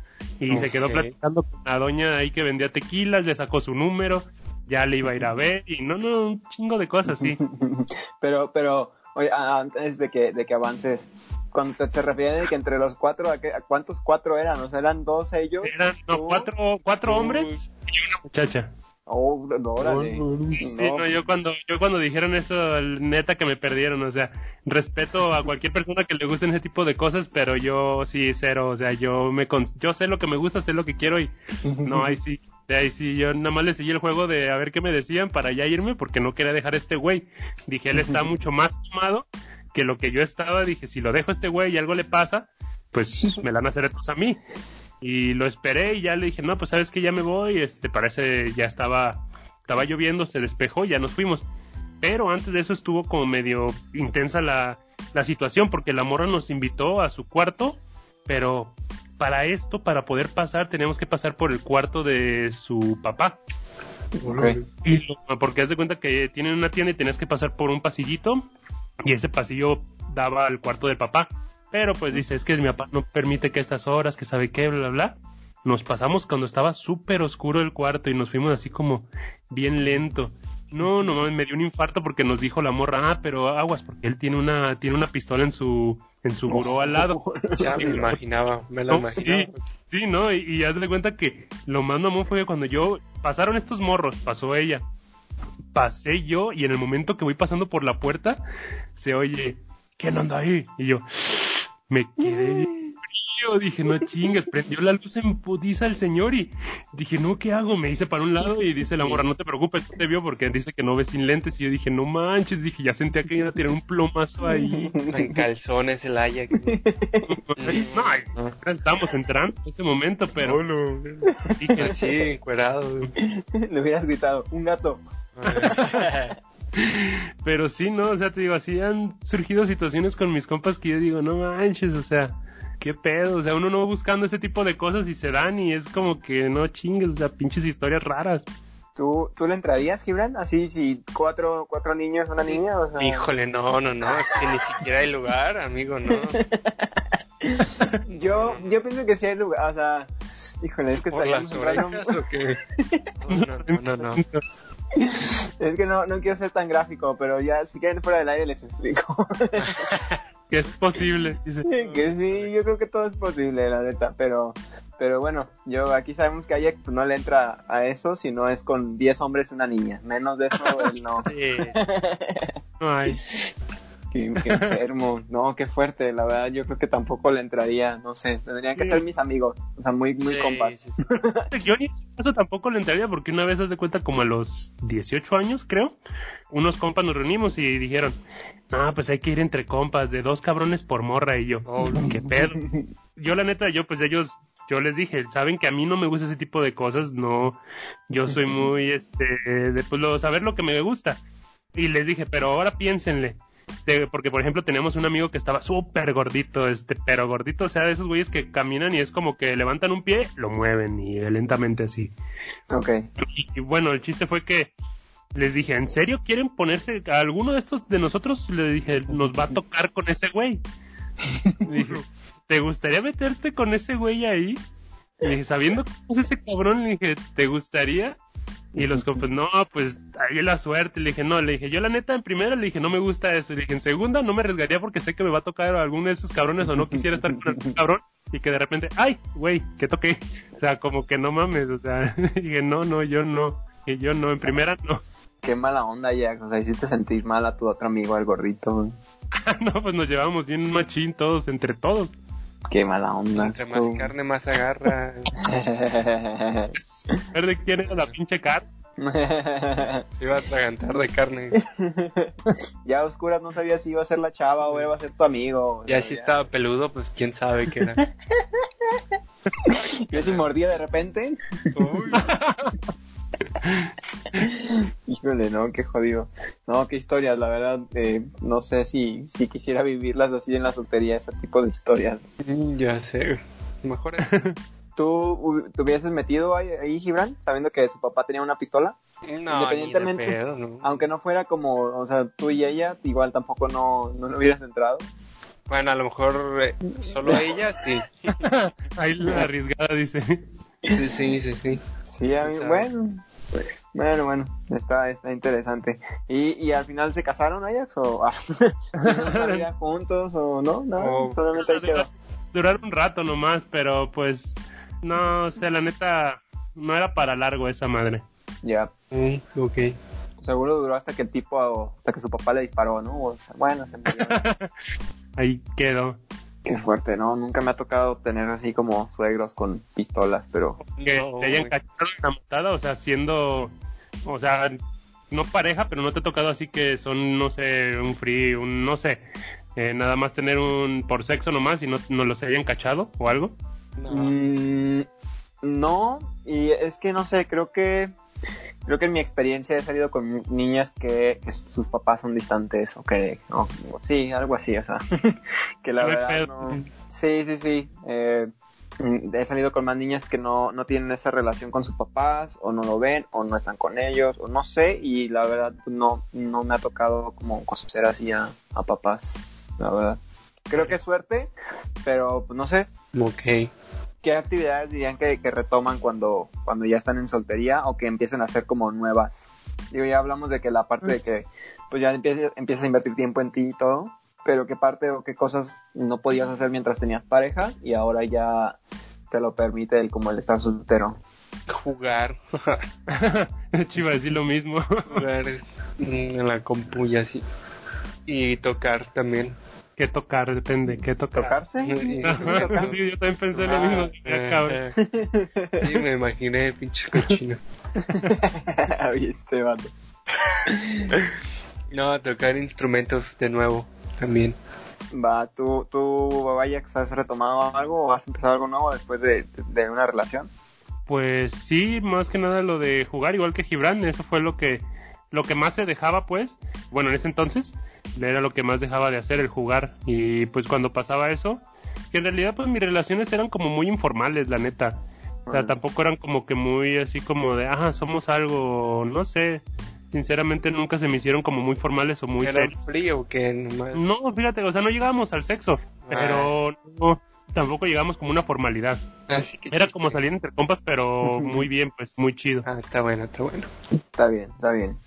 Speaker 3: Y se quedó platicando con la doña ahí que vendía tequilas, le sacó su número, ya le iba a ir a ver, y no, no, un chingo de cosas, sí. (laughs)
Speaker 1: pero, pero, oye, antes de que, de que avances, cuando te, se refiere de que entre los cuatro, ¿a, qué- a cuántos cuatro eran? O sea, eran dos ellos.
Speaker 3: Eran no, cuatro, cuatro hombres y una muchacha.
Speaker 1: Oh, no, órale.
Speaker 3: Sí,
Speaker 1: No.
Speaker 3: no, yo cuando, yo cuando dijeron eso, el- neta que me perdieron, o sea, respeto a cualquier persona que le gusten ese tipo de cosas, pero yo sí, cero, o sea, yo me, con- yo sé lo que me gusta, sé lo que quiero y no, ahí sí, ahí sí, yo nada más le seguí el juego de a ver qué me decían para ya irme porque no quería dejar a este güey. Dije, él está mucho más tomado que lo que yo estaba, dije, si lo dejo a este güey y algo le pasa, pues (laughs) me la van a hacer a mí. Y lo esperé y ya le dije, no, pues sabes que ya me voy, este, parece, ya estaba, estaba lloviendo, se despejó, ya nos fuimos. Pero antes de eso estuvo como medio intensa la, la situación porque la morra nos invitó a su cuarto, pero para esto, para poder pasar, teníamos que pasar por el cuarto de su papá.
Speaker 1: Ok.
Speaker 3: Y lo- porque haz de cuenta que tienen una tienda y tenías que pasar por un pasillito y ese pasillo daba al cuarto del papá. Pero pues dice, es que mi papá no permite que estas horas, que sabe qué, bla, bla, bla. Nos pasamos cuando estaba súper oscuro el cuarto y nos fuimos así como bien lento. No, no mames, me dio un infarto porque nos dijo la morra, ah, pero aguas, porque él tiene una, tiene una pistola en su, en su buró al lado. (laughs)
Speaker 2: Ya me imaginaba, me la
Speaker 3: No,
Speaker 2: imaginaba.
Speaker 3: sí, sí, ¿no? Y, y haz de cuenta que lo más mamón fue cuando yo pasaron estos morros, pasó ella, pasé yo y en el momento que voy pasando por la puerta se oye, ¿quién anda ahí? Y yo me quedé frío, dije, no chingues, prendió la luz en putiza el señor y dije, no, ¿qué hago? Me hice para un lado y dice la morra, no te preocupes, no te vio porque dice que no ves sin lentes y yo dije, no manches, dije, ya sentía que iba a tirar un plomazo ahí. (laughs)
Speaker 2: En calzones el Ajax.
Speaker 3: No,
Speaker 2: No.
Speaker 3: estábamos entrando en ese momento, pero dije,
Speaker 2: Así, encuerado. (laughs)
Speaker 1: Le hubieras gritado, un gato. (laughs)
Speaker 3: Pero sí, no, o sea, te digo, así han surgido situaciones con mis compas que yo digo, no manches, o sea, qué pedo, o sea, uno no va buscando ese tipo de cosas y se dan y es como que no chingues, o sea, pinches historias raras.
Speaker 1: ¿Tú, ¿Tú le entrarías, Gibran? Así, si cuatro, cuatro niños, una niña, o sea...
Speaker 2: Híjole, no, no, no, es que ni siquiera hay lugar, amigo, no. (laughs)
Speaker 1: Yo, yo pienso que sí hay lugar, o sea... Híjole, es que
Speaker 2: ¿Por las
Speaker 1: estaríamos entrando-
Speaker 2: orejas o qué? (laughs) No, no, no, no. (laughs)
Speaker 1: Es que no, no quiero ser tan gráfico, pero ya, si quieren fuera del aire les explico. (laughs)
Speaker 3: Que es posible, dice.
Speaker 1: que sí, yo creo que todo es posible, la neta, pero... Pero bueno, yo aquí sabemos que Ajax pues, no le entra a eso, sino es con 10 hombres y una niña. Menos de eso, él no.
Speaker 2: Sí.
Speaker 3: No hay. (laughs)
Speaker 1: Qué, qué enfermo. (laughs) No, qué fuerte. La verdad, yo creo que tampoco le entraría. No sé. Tendrían que
Speaker 3: Sí.
Speaker 1: ser mis amigos. O sea, muy, muy
Speaker 2: Sí,
Speaker 1: compas.
Speaker 2: sí, sí. (laughs)
Speaker 3: Yo ni en ese caso tampoco le entraría porque una vez haz de cuenta como a los 18 años, creo, unos compas nos reunimos y dijeron, no, pues hay que ir entre compas, de dos cabrones por morra y yo,
Speaker 2: Oh,
Speaker 3: qué pedo. Yo la neta, yo pues ellos, yo les dije, saben que a mí no me gusta ese tipo de cosas, no, yo soy muy, este, de pues lo, saber lo que me gusta. Y les dije, pero ahora piénsenle. Porque por ejemplo tenemos un amigo que estaba súper gordito, este, pero gordito, o sea, de esos güeyes que caminan y es como que levantan un pie, lo mueven y lentamente así.
Speaker 1: Ok.
Speaker 3: Y bueno, el chiste fue que les dije, ¿en serio quieren ponerse a alguno de estos de nosotros? Le dije, nos va a tocar con ese güey. Dije, ¿te gustaría meterte con ese güey ahí? Le dije, sabiendo cómo es ese cabrón, le dije, ¿te gustaría? Y los compas, no, pues ahí la suerte. Le dije, no, le dije, yo la neta en primera le dije, no me gusta eso. Le dije, en segunda no me arriesgaría porque sé que me va a tocar a alguno de esos cabrones o no quisiera estar con algún cabrón y que de repente, ay, güey, que toqué. O sea, como que no mames, o sea, (laughs) dije, no, no, yo no. Y yo no, en primera no.
Speaker 1: Qué mala onda, Jack. O sea, hiciste sentir mal a tu otro amigo, al gordito. güey. (laughs)
Speaker 3: no, pues nos llevamos bien machín todos, entre todos.
Speaker 1: Qué mala onda.
Speaker 2: Entre más
Speaker 1: Tú.
Speaker 2: carne, más agarra. (laughs)
Speaker 3: A ver de quién era la pinche car. (laughs)
Speaker 2: Se iba a atragantar de carne.
Speaker 1: ya a oscuras no sabía si iba a ser la chava o iba a ser tu amigo.
Speaker 2: Ya si estaba peludo, pues quién sabe qué era. (laughs)
Speaker 1: Ya si mordía de repente.
Speaker 2: Uy, (laughs)
Speaker 1: Híjole, no, qué jodido. No, qué historias, la verdad, eh, no sé si, si quisiera vivirlas así en la soltería, ese tipo de historias.
Speaker 2: ya sé. Mejor es- (laughs)
Speaker 1: ¿Tú te hubieses metido ahí, ahí, Gibran, sabiendo que su papá tenía una pistola?
Speaker 2: No,
Speaker 1: Independientemente-
Speaker 2: ni de pedo, no.
Speaker 1: Aunque no fuera como, o sea, tú y ella, igual tampoco no, no le hubieras entrado.
Speaker 2: Bueno, a lo mejor eh, solo ella, sí. (laughs)
Speaker 3: Ahí la arriesgada dice.
Speaker 2: Sí, sí, sí, sí.
Speaker 1: Sí, a mí- bueno, bueno, bueno, está, está interesante. ¿Y, y al final se casaron, Ajax? ¿O ah, (laughs) (laughs) juntos o no? No,
Speaker 2: Oh.
Speaker 1: solamente ahí quedó.
Speaker 3: Durar un rato nomás, pero pues, no, o sea, la neta, no era para largo esa madre.
Speaker 1: Ya,
Speaker 2: Mm, ok.
Speaker 1: seguro duró hasta que el tipo, hasta que su papá le disparó, ¿no? O sea, bueno, se murió. (laughs)
Speaker 3: Ahí quedó.
Speaker 1: Qué fuerte, ¿no? Nunca me ha tocado tener así como suegros con pistolas, pero
Speaker 3: Que
Speaker 2: No,
Speaker 3: te hayan cachado en la matada, o sea, siendo, o sea, no pareja, pero no te ha tocado así que son, no sé, un free, un, no sé, eh, nada más tener un por sexo nomás y no, no los hayan cachado o algo.
Speaker 2: No.
Speaker 1: Mm, no, y es que no sé, creo que creo que en mi experiencia he salido con niñas que, que sus papás son distantes o que no, sí, algo así, o sea, (laughs) que la verdad no. Sí, sí, sí. eh, mm, he salido con más niñas que no, no tienen esa relación con sus papás, o no lo ven, o no están con ellos, o no sé, y la verdad no, no me ha tocado como conocer así a, a papás, la verdad. Creo que es suerte, pero pues no sé,
Speaker 2: Ok.
Speaker 1: ¿Qué actividades dirían que, que retoman cuando, cuando ya están en soltería o que empiecen a hacer como nuevas? Digo, ya hablamos de que la parte de que pues ya empiezas, empiezas a invertir tiempo en ti y todo, pero qué parte o qué cosas no podías hacer mientras tenías pareja y ahora ya te lo permite el como el estar soltero.
Speaker 2: Jugar. (laughs)
Speaker 3: Chiva decir lo mismo.
Speaker 2: Jugar en la compu y así. Y tocar también.
Speaker 3: ¿Qué tocar? Depende, ¿qué tocar?
Speaker 1: ¿Tocarse?
Speaker 3: Sí, yo también pensé lo
Speaker 1: Ah,
Speaker 3: mismo. Ya, cabrón.
Speaker 2: Sí, me imaginé pinches cochinos. (laughs)
Speaker 1: Oye, este vato.
Speaker 2: No, tocar instrumentos de nuevo también.
Speaker 1: Va, ¿tú, tú vaya, has retomado algo o has empezado algo nuevo después de, de una relación?
Speaker 3: Pues sí, más que nada lo de jugar, igual que Gibran, eso fue lo que lo que más se dejaba, pues, bueno, en ese entonces, era lo que más dejaba de hacer, el jugar. Y pues cuando pasaba eso, que en realidad pues mis relaciones eran como muy informales, la neta. O sea, tampoco eran como que muy así como de, ah, somos algo, no sé. Sinceramente nunca se me hicieron como muy formales o muy
Speaker 2: ¿Era
Speaker 3: serios.
Speaker 2: frío? Nomás.
Speaker 3: No, fíjate, o sea, no llegábamos al sexo, pero no, tampoco llegamos como una formalidad.
Speaker 2: Así que
Speaker 3: Era como salir entre compas, pero muy bien, pues, muy chido.
Speaker 2: Ah, está bueno, está bueno.
Speaker 1: Está bien, está bien.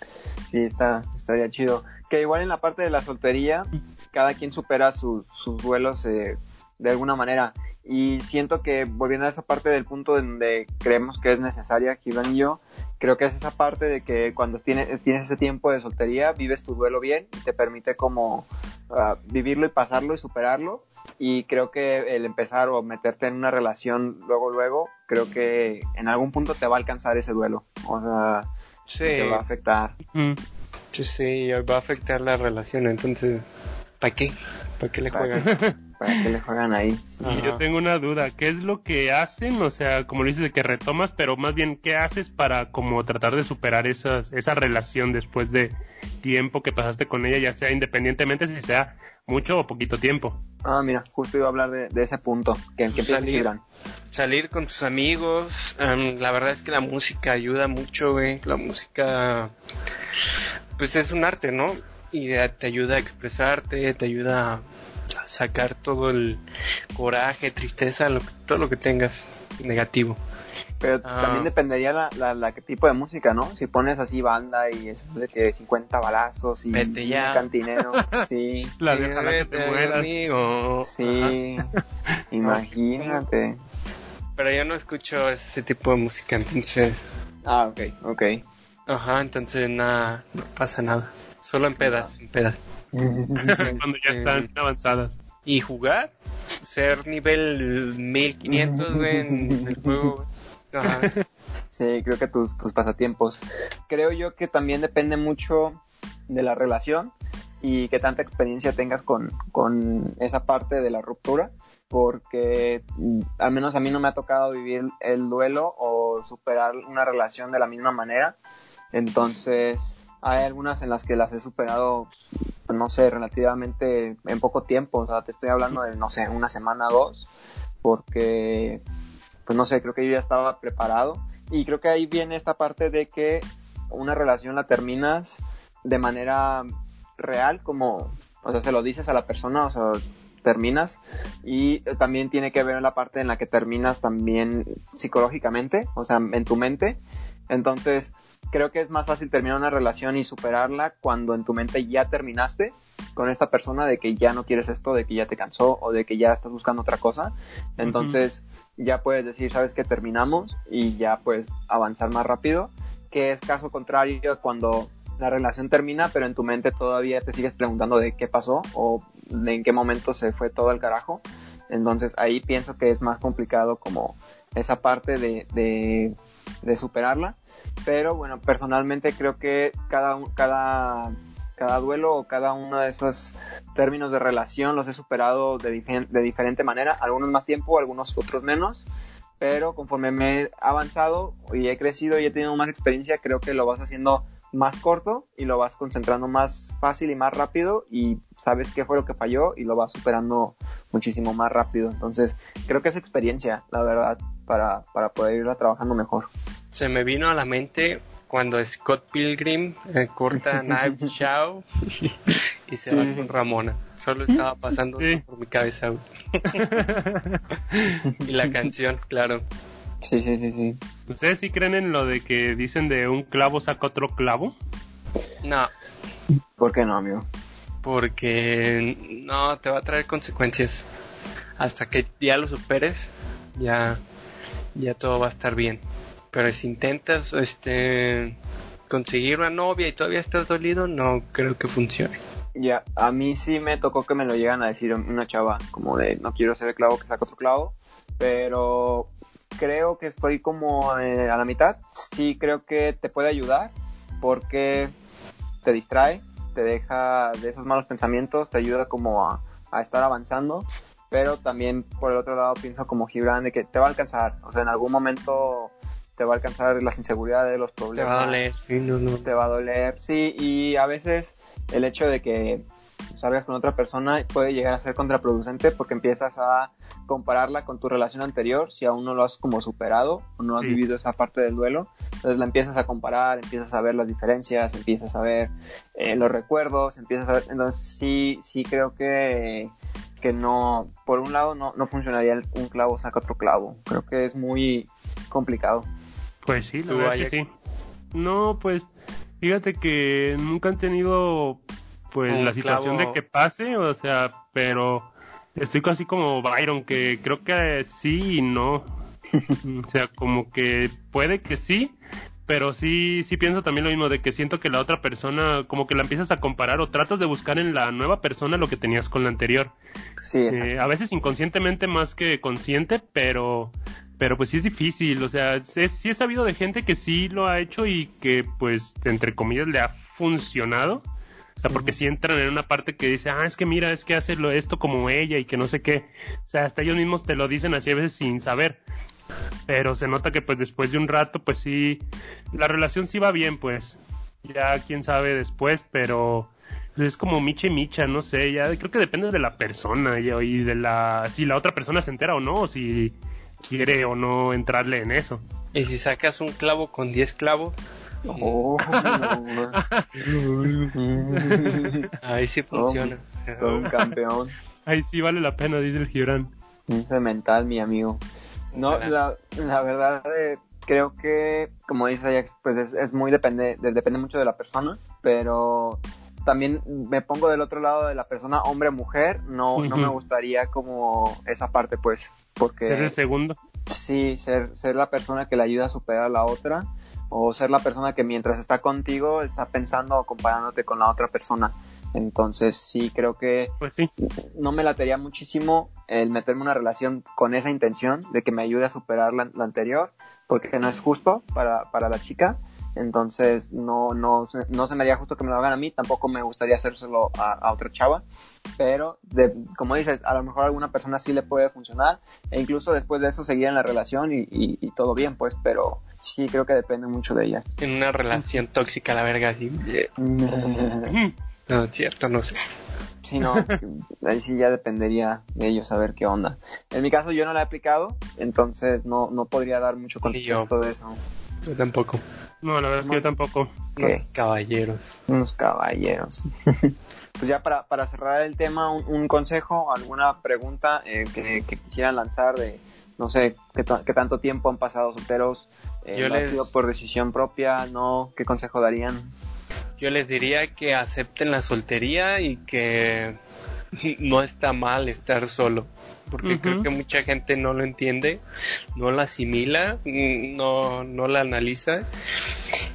Speaker 1: Sí, está, estaría chido. Que igual en la parte de la soltería, cada quien supera sus, sus duelos eh, de alguna manera. Y siento que, volviendo a esa parte del punto donde creemos que es necesaria, Gibran y yo, creo que es esa parte de que cuando tienes, tienes ese tiempo de soltería, vives tu duelo bien y te permite como ah, vivirlo y pasarlo y superarlo. Y creo que el empezar o meterte en una relación luego, luego, creo que en algún punto te va a alcanzar ese duelo. O sea,
Speaker 2: Sí,
Speaker 1: te va a afectar.
Speaker 3: Mm.
Speaker 2: sí, sí, va a afectar la relación, entonces, ¿para qué? ¿Para qué le
Speaker 1: ¿Para
Speaker 2: juegan? (laughs)
Speaker 1: Para que le juegan ahí.
Speaker 3: Sí, yo tengo una duda. ¿Qué es lo que hacen? O sea, como lo dices, de que retomas, pero más bien, ¿qué haces para como tratar de superar esas, esa relación después de tiempo que pasaste con ella, ya sea independientemente si sea mucho o poquito tiempo?
Speaker 1: Ah, mira, justo iba a hablar de, de ese punto. Que, que
Speaker 2: Salir. Salir con tus amigos, em, la verdad es que la música ayuda mucho, güey. La música, pues es un arte, ¿no? Y te ayuda a expresarte, te ayuda a sacar todo el coraje, tristeza, lo que- todo lo que tengas negativo.
Speaker 1: Pero
Speaker 2: Ah.
Speaker 1: también dependería la, la, la qué tipo de música, ¿no? Si pones así banda y es de que 50 balazos y
Speaker 2: Vete
Speaker 1: un cantinero, (laughs) sí,
Speaker 3: La de ojalá que te
Speaker 2: Vete,
Speaker 3: mueras.
Speaker 2: amigo. Ajá.
Speaker 1: sí, (laughs) imagínate. (laughs)
Speaker 2: Pero yo no escucho ese tipo de música, entonces,
Speaker 1: Ah, ok, ok.
Speaker 2: ajá, entonces nada, no pasa nada. Solo en pedas, en pedas. (laughs)
Speaker 3: Cuando ya están avanzadas.
Speaker 2: y jugar, ser nivel 1500, (laughs) güey, en el juego. Ajá.
Speaker 1: Sí, creo que tus, tus pasatiempos. Creo yo que también depende mucho de la relación y qué tanta experiencia tengas con, con esa parte de la ruptura, porque mm, al menos a mí no me ha tocado vivir el duelo o superar una relación de la misma manera. Entonces, hay algunas en las que las he superado, no sé, relativamente en poco tiempo. O sea, te estoy hablando de, no sé, una semana, dos, porque, pues no sé, creo que yo ya estaba preparado. Y creo que ahí viene esta parte de que una relación la terminas de manera real, como, o sea, se lo dices a la persona, o sea, terminas. Y también tiene que ver la parte en la que terminas también psicológicamente, o sea, en tu mente. Entonces, creo que es más fácil terminar una relación y superarla cuando en tu mente ya terminaste con esta persona de que ya no quieres esto, de que ya te cansó o de que ya estás buscando otra cosa. Entonces, ya puedes decir, sabes que terminamos y ya puedes avanzar más rápido, que es caso contrario cuando la relación termina, pero en tu mente todavía te sigues preguntando de qué pasó o de en qué momento se fue todo el carajo. Entonces ahí pienso que es más complicado como esa parte de, de, de superarla. Pero bueno, personalmente creo que cada, cada, cada duelo o cada uno de esos términos de relación los he superado de, de diferente manera, algunos más tiempo, algunos otros menos, pero conforme me he avanzado y he crecido y he tenido más experiencia, creo que lo vas haciendo más corto y lo vas concentrando más fácil y más rápido y sabes qué fue lo que falló y lo vas superando muchísimo más rápido. Entonces, creo que es experiencia, la verdad, para, para poder irla trabajando mejor.
Speaker 2: Se me vino a la mente cuando Scott Pilgrim eh, corta a (laughs) Knives Shaw y se
Speaker 1: Sí,
Speaker 2: va con. Ramona. Solo estaba pasando
Speaker 3: Sí.
Speaker 2: por mi cabeza. (laughs) y la canción, claro.
Speaker 1: Sí, sí, sí, sí.
Speaker 3: ¿Ustedes sí creen en lo de que dicen de un clavo saca otro clavo?
Speaker 2: No,
Speaker 1: ¿Por qué no, amigo?
Speaker 2: porque no te va a traer consecuencias. Hasta que ya lo superes, ya, ya todo va a estar bien. Pero si intentas este conseguir una novia y todavía estás dolido, no creo que funcione.
Speaker 1: Ya, a mí sí me tocó que me lo llegan a decir una chava, como de no quiero ser el clavo que saca otro clavo, pero creo que estoy como eh, a la mitad. Sí creo que te puede ayudar porque te distrae, te deja de esos malos pensamientos, te ayuda como a, a estar avanzando, pero también por el otro lado pienso como Gibran de que te va a alcanzar, o sea, en algún momento te va a alcanzar las inseguridades, los
Speaker 2: Te
Speaker 1: problemas
Speaker 2: va a doler. Sí, no, no.
Speaker 1: te va a doler, sí, y a veces el hecho de que salgas con otra persona puede llegar a ser contraproducente porque empiezas a compararla con tu relación anterior, si aún no lo has como superado o no has
Speaker 3: Sí.
Speaker 1: vivido esa parte del duelo, entonces la empiezas a comparar, empiezas a ver las diferencias, empiezas a ver eh, los recuerdos, empiezas a ver, entonces sí, sí creo que que no, por un lado no, no funcionaría el- un clavo saca otro clavo, creo que es muy complicado.
Speaker 3: Pues sí, la verdad es que sí. No, pues fíjate que nunca han tenido pues
Speaker 2: Un
Speaker 3: la situación
Speaker 2: clavo.
Speaker 3: de que pase, o sea, pero estoy casi como Byron, que creo que sí y no. o sea, como que puede que sí, pero sí, sí pienso también lo mismo, de que siento que la otra persona, como que la empiezas a comparar o tratas de buscar en la nueva persona lo que tenías con la anterior.
Speaker 1: Sí,
Speaker 3: Eh, a veces inconscientemente más que consciente, pero, pero pues sí es difícil, o sea, es- sí he sabido de gente que sí lo ha hecho y que pues entre comillas le ha funcionado. O sea, porque si entran en una parte que dice, ah, es que mira, es que hace esto como ella y que no sé qué. O sea, hasta ellos mismos te lo dicen así a veces sin saber. Pero se nota que pues después de un rato, pues sí, la relación sí va bien, pues. Ya quién sabe después, pero pues, es como micha y micha, no sé, ya creo que depende de la persona y, y de la si la otra persona se entera o no, o si quiere o no entrarle en eso.
Speaker 2: Y si sacas un clavo con 10 clavos,
Speaker 1: Oh,
Speaker 2: ahí sí funciona.
Speaker 1: todo un campeón.
Speaker 3: Ahí sí vale la pena, dice el Gibran.
Speaker 1: Un cemental, mi amigo. No, la, la verdad, eh, creo que, como dice Ajax, pues es, es muy depende, de- depende mucho de la persona, pero también me pongo del otro lado de la persona, hombre o mujer, no, no me gustaría como esa parte, pues, porque
Speaker 3: Ser el segundo.
Speaker 1: sí, ser, ser la persona que le ayuda a superar a la otra, o ser la persona que mientras está contigo está pensando o comparándote con la otra persona. Entonces sí, creo que
Speaker 3: Pues sí.
Speaker 1: no me latería muchísimo el meterme en una relación con esa intención de que me ayude a superar la, la anterior, porque no es justo para, para la chica. Entonces no, no, se- no se me haría justo que me lo hagan a mí, tampoco me gustaría hacérselo a, a otra chava. Pero, de, como dices, a lo mejor a alguna persona sí le puede funcionar e incluso después de eso seguir en la relación y, y- y todo bien, pues, pero sí creo que depende mucho de ella.
Speaker 2: En una relación tóxica, la verga.
Speaker 3: Ujú. (laughs)
Speaker 2: No, cierto, no sé.
Speaker 1: Sí, no, ahí sí ya dependería de ellos saber qué onda. En mi caso yo no la he aplicado, entonces no, no podría dar mucho contexto de eso.
Speaker 2: Yo tampoco.
Speaker 3: No, la verdad es que yo tampoco.
Speaker 2: Unos
Speaker 1: ¿Qué?
Speaker 2: caballeros.
Speaker 1: Unos caballeros. (laughs) pues ya para, para cerrar el tema, un, un consejo, alguna pregunta eh, que, que quisieran lanzar de, no sé, qué, qué tanto tiempo han pasado solteros, eh,
Speaker 2: Yo
Speaker 1: ¿lo ha sido por decisión propia, no, qué consejo darían.
Speaker 2: Yo les diría que acepten la soltería y que (laughs) no está mal estar solo. Porque creo que mucha gente no lo entiende, no la asimila, mm, no, no la analiza.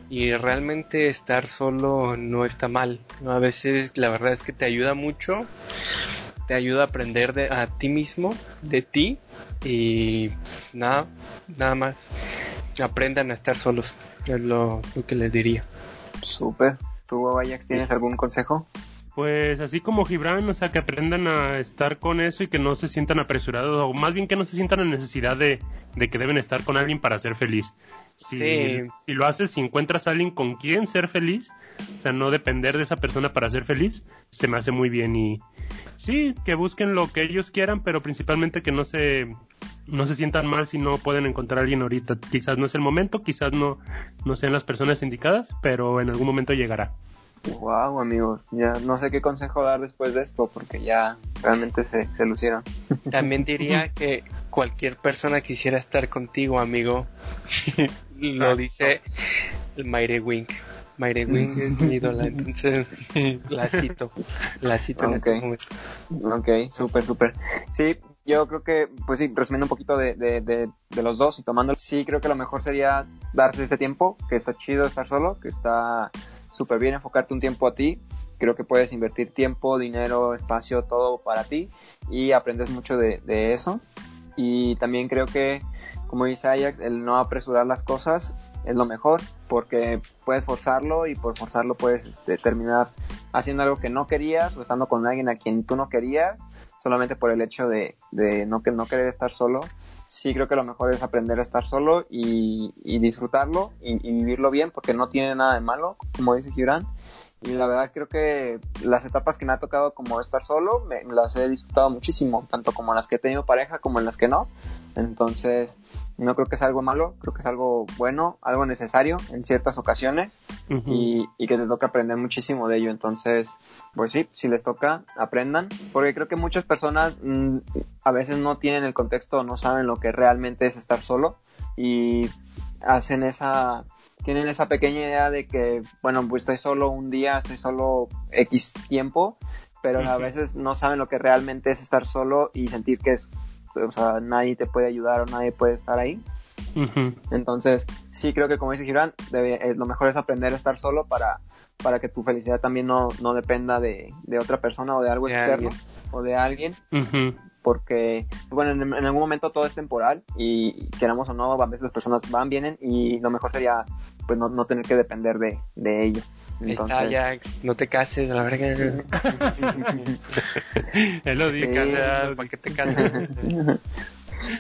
Speaker 2: Y realmente estar solo no está mal. A veces la verdad es que te ayuda mucho. Te ayuda a aprender de, a ti mismo, de ti. Y nada, nada más. Aprendan a estar solos. Es lo, lo que les diría.
Speaker 1: Súper. ¿Tú, Ajax, tienes algún consejo?
Speaker 3: Pues así como Gibran, o sea, que aprendan a estar con eso y que no se sientan apresurados, o más bien que no se sientan en necesidad de, de que deben estar con alguien para ser feliz. Si,
Speaker 2: Sí.
Speaker 3: si lo haces, si encuentras a alguien con quien ser feliz, o sea, no depender de esa persona para ser feliz, se me hace muy bien y sí, que busquen lo que ellos quieran, pero principalmente que no se no se sientan mal si no pueden encontrar a alguien ahorita. Quizás no es el momento, quizás no, no sean las personas indicadas, pero en algún momento llegará.
Speaker 1: Wow, amigos, ya no sé qué consejo dar después de esto porque ya realmente se, se lucieron. (laughs)
Speaker 2: También diría que cualquier persona quisiera estar contigo, amigo. (laughs) Lo dice el Mayre Wink. Mayre Wink es mi ídola, (laughs) entonces la cito. La cito en
Speaker 1: Ok.
Speaker 2: este momento.
Speaker 1: Ok, súper, súper. Sí, yo creo que, pues sí, resumiendo un poquito de, de, de, de los dos y tomando, sí creo que lo mejor sería darte este tiempo, que está chido estar solo, que está súper bien enfocarte un tiempo a ti. Creo que puedes invertir tiempo, dinero, espacio, todo para ti y aprendes mucho de, de eso. Y también creo que, como dice Ajax, el no apresurar las cosas es lo mejor porque puedes forzarlo y por forzarlo puedes este, terminar haciendo algo que no querías o estando con alguien a quien tú no querías solamente por el hecho de, de no, que, no querer estar solo. Sí creo que lo mejor es aprender a estar solo y, y disfrutarlo y, vivirlo bien porque no tiene nada de malo, como dice Gibran. Y la verdad creo que las etapas que me ha tocado como estar solo, me, las he disfrutado muchísimo, tanto como las que he tenido pareja como en las que no. Entonces, no creo que sea algo malo, creo que es algo bueno, algo necesario en ciertas ocasiones
Speaker 3: Ujú.
Speaker 1: y, y que te toca aprender muchísimo de ello. Entonces, pues sí, si les toca, aprendan, porque creo que muchas personas mm, a veces no tienen el contexto, no saben lo que realmente es estar solo y hacen esa, tienen esa pequeña idea de que, bueno, pues estoy solo un día, estoy solo X tiempo, pero a veces no saben lo que realmente es estar solo y sentir que es, o sea, nadie te puede ayudar o nadie puede estar ahí. Entonces, sí creo que como dice debe- eh, lo mejor es aprender a estar solo para, para que tu felicidad también no, no dependa de, de otra persona o de algo
Speaker 2: De
Speaker 1: externo
Speaker 2: alguien.
Speaker 1: o de alguien,
Speaker 3: Ujú.
Speaker 1: Porque, bueno, en, en algún momento todo es temporal y queramos o no, a veces las personas van, vienen y lo mejor sería pues no, no tener que depender de, de ello. Entonces,
Speaker 2: está, ya, no te cases, la verga. (laughs)
Speaker 3: Él lo dice.
Speaker 1: Sí.
Speaker 2: casas, ¿para qué te casas? (laughs)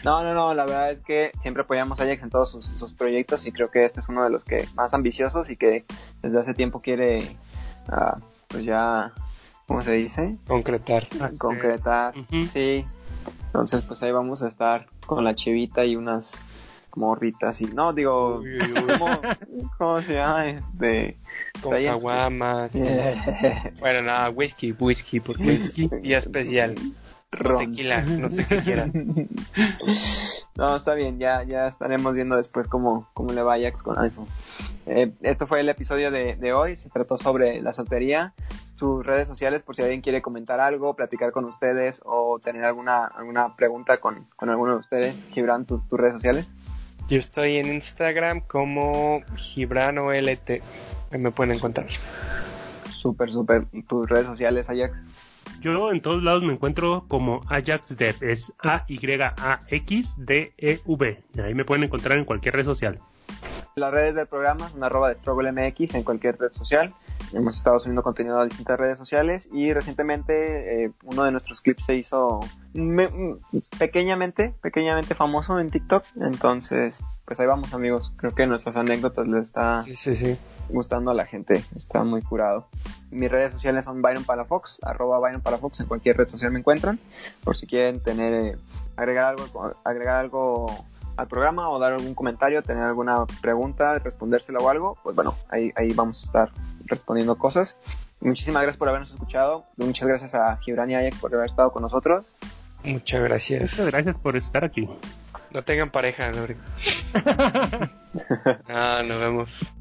Speaker 1: No, no, no, la verdad es que siempre apoyamos a Ajax en todos sus, sus proyectos y creo que este es uno de los que más ambiciosos y que desde hace tiempo quiere, ah, pues ya, ¿cómo se dice?
Speaker 2: Concretar.
Speaker 1: Concretar, sí. Entonces, pues ahí vamos a estar con la chivita y unas morritas y, no, digo,
Speaker 2: Uy, uy, uy,
Speaker 1: ¿cómo, cómo se llama? Este...
Speaker 2: con. (laughs) Bueno, nada, whisky, whisky, porque es día especial.
Speaker 1: Ron.
Speaker 2: tequila, no sé qué quieran. (laughs)
Speaker 1: No, está bien, ya, ya estaremos viendo después cómo, cómo le va Ajax con eso. Eh, esto fue el episodio de, de hoy, se trató sobre la soltería, sus redes sociales por si alguien quiere comentar algo, platicar con ustedes o tener alguna, alguna pregunta con, con alguno de ustedes. Gibran, tus, tus redes sociales.
Speaker 2: Yo estoy en Instagram como GibranOLT. Ahí me pueden encontrar.
Speaker 1: Súper, súper. Tus redes sociales, Ajax.
Speaker 3: Yo en todos lados me encuentro como Ajax Dev, es A-Y-A-X-D-E-V. Ahí me pueden encontrar en cualquier red social.
Speaker 1: Las redes del programa son arroba de Struggle MX en cualquier red social. Hemos estado subiendo contenido a distintas redes sociales y recientemente eh, uno de nuestros clips se hizo me- pequeñamente, pequeñamente famoso en TikTok. Entonces, pues ahí vamos amigos. Creo que nuestras anécdotas les está
Speaker 2: Sí, sí, sí.
Speaker 1: gustando a la gente. Está muy curado. Mis redes sociales son Byron Palafox, arroba Byron Palafox, en cualquier red social me encuentran. Por si quieren tener, eh, agregar algo, agregar algo al programa o dar algún comentario, tener alguna pregunta, respondérsela o algo, pues bueno, ahí, ahí vamos a estar respondiendo cosas. Muchísimas gracias por habernos escuchado. Muchas gracias a Gibran y Ajax por haber estado con nosotros.
Speaker 2: Muchas gracias.
Speaker 3: Muchas gracias por estar aquí.
Speaker 2: No tengan pareja, Lore. (laughs) Ah, nos vemos.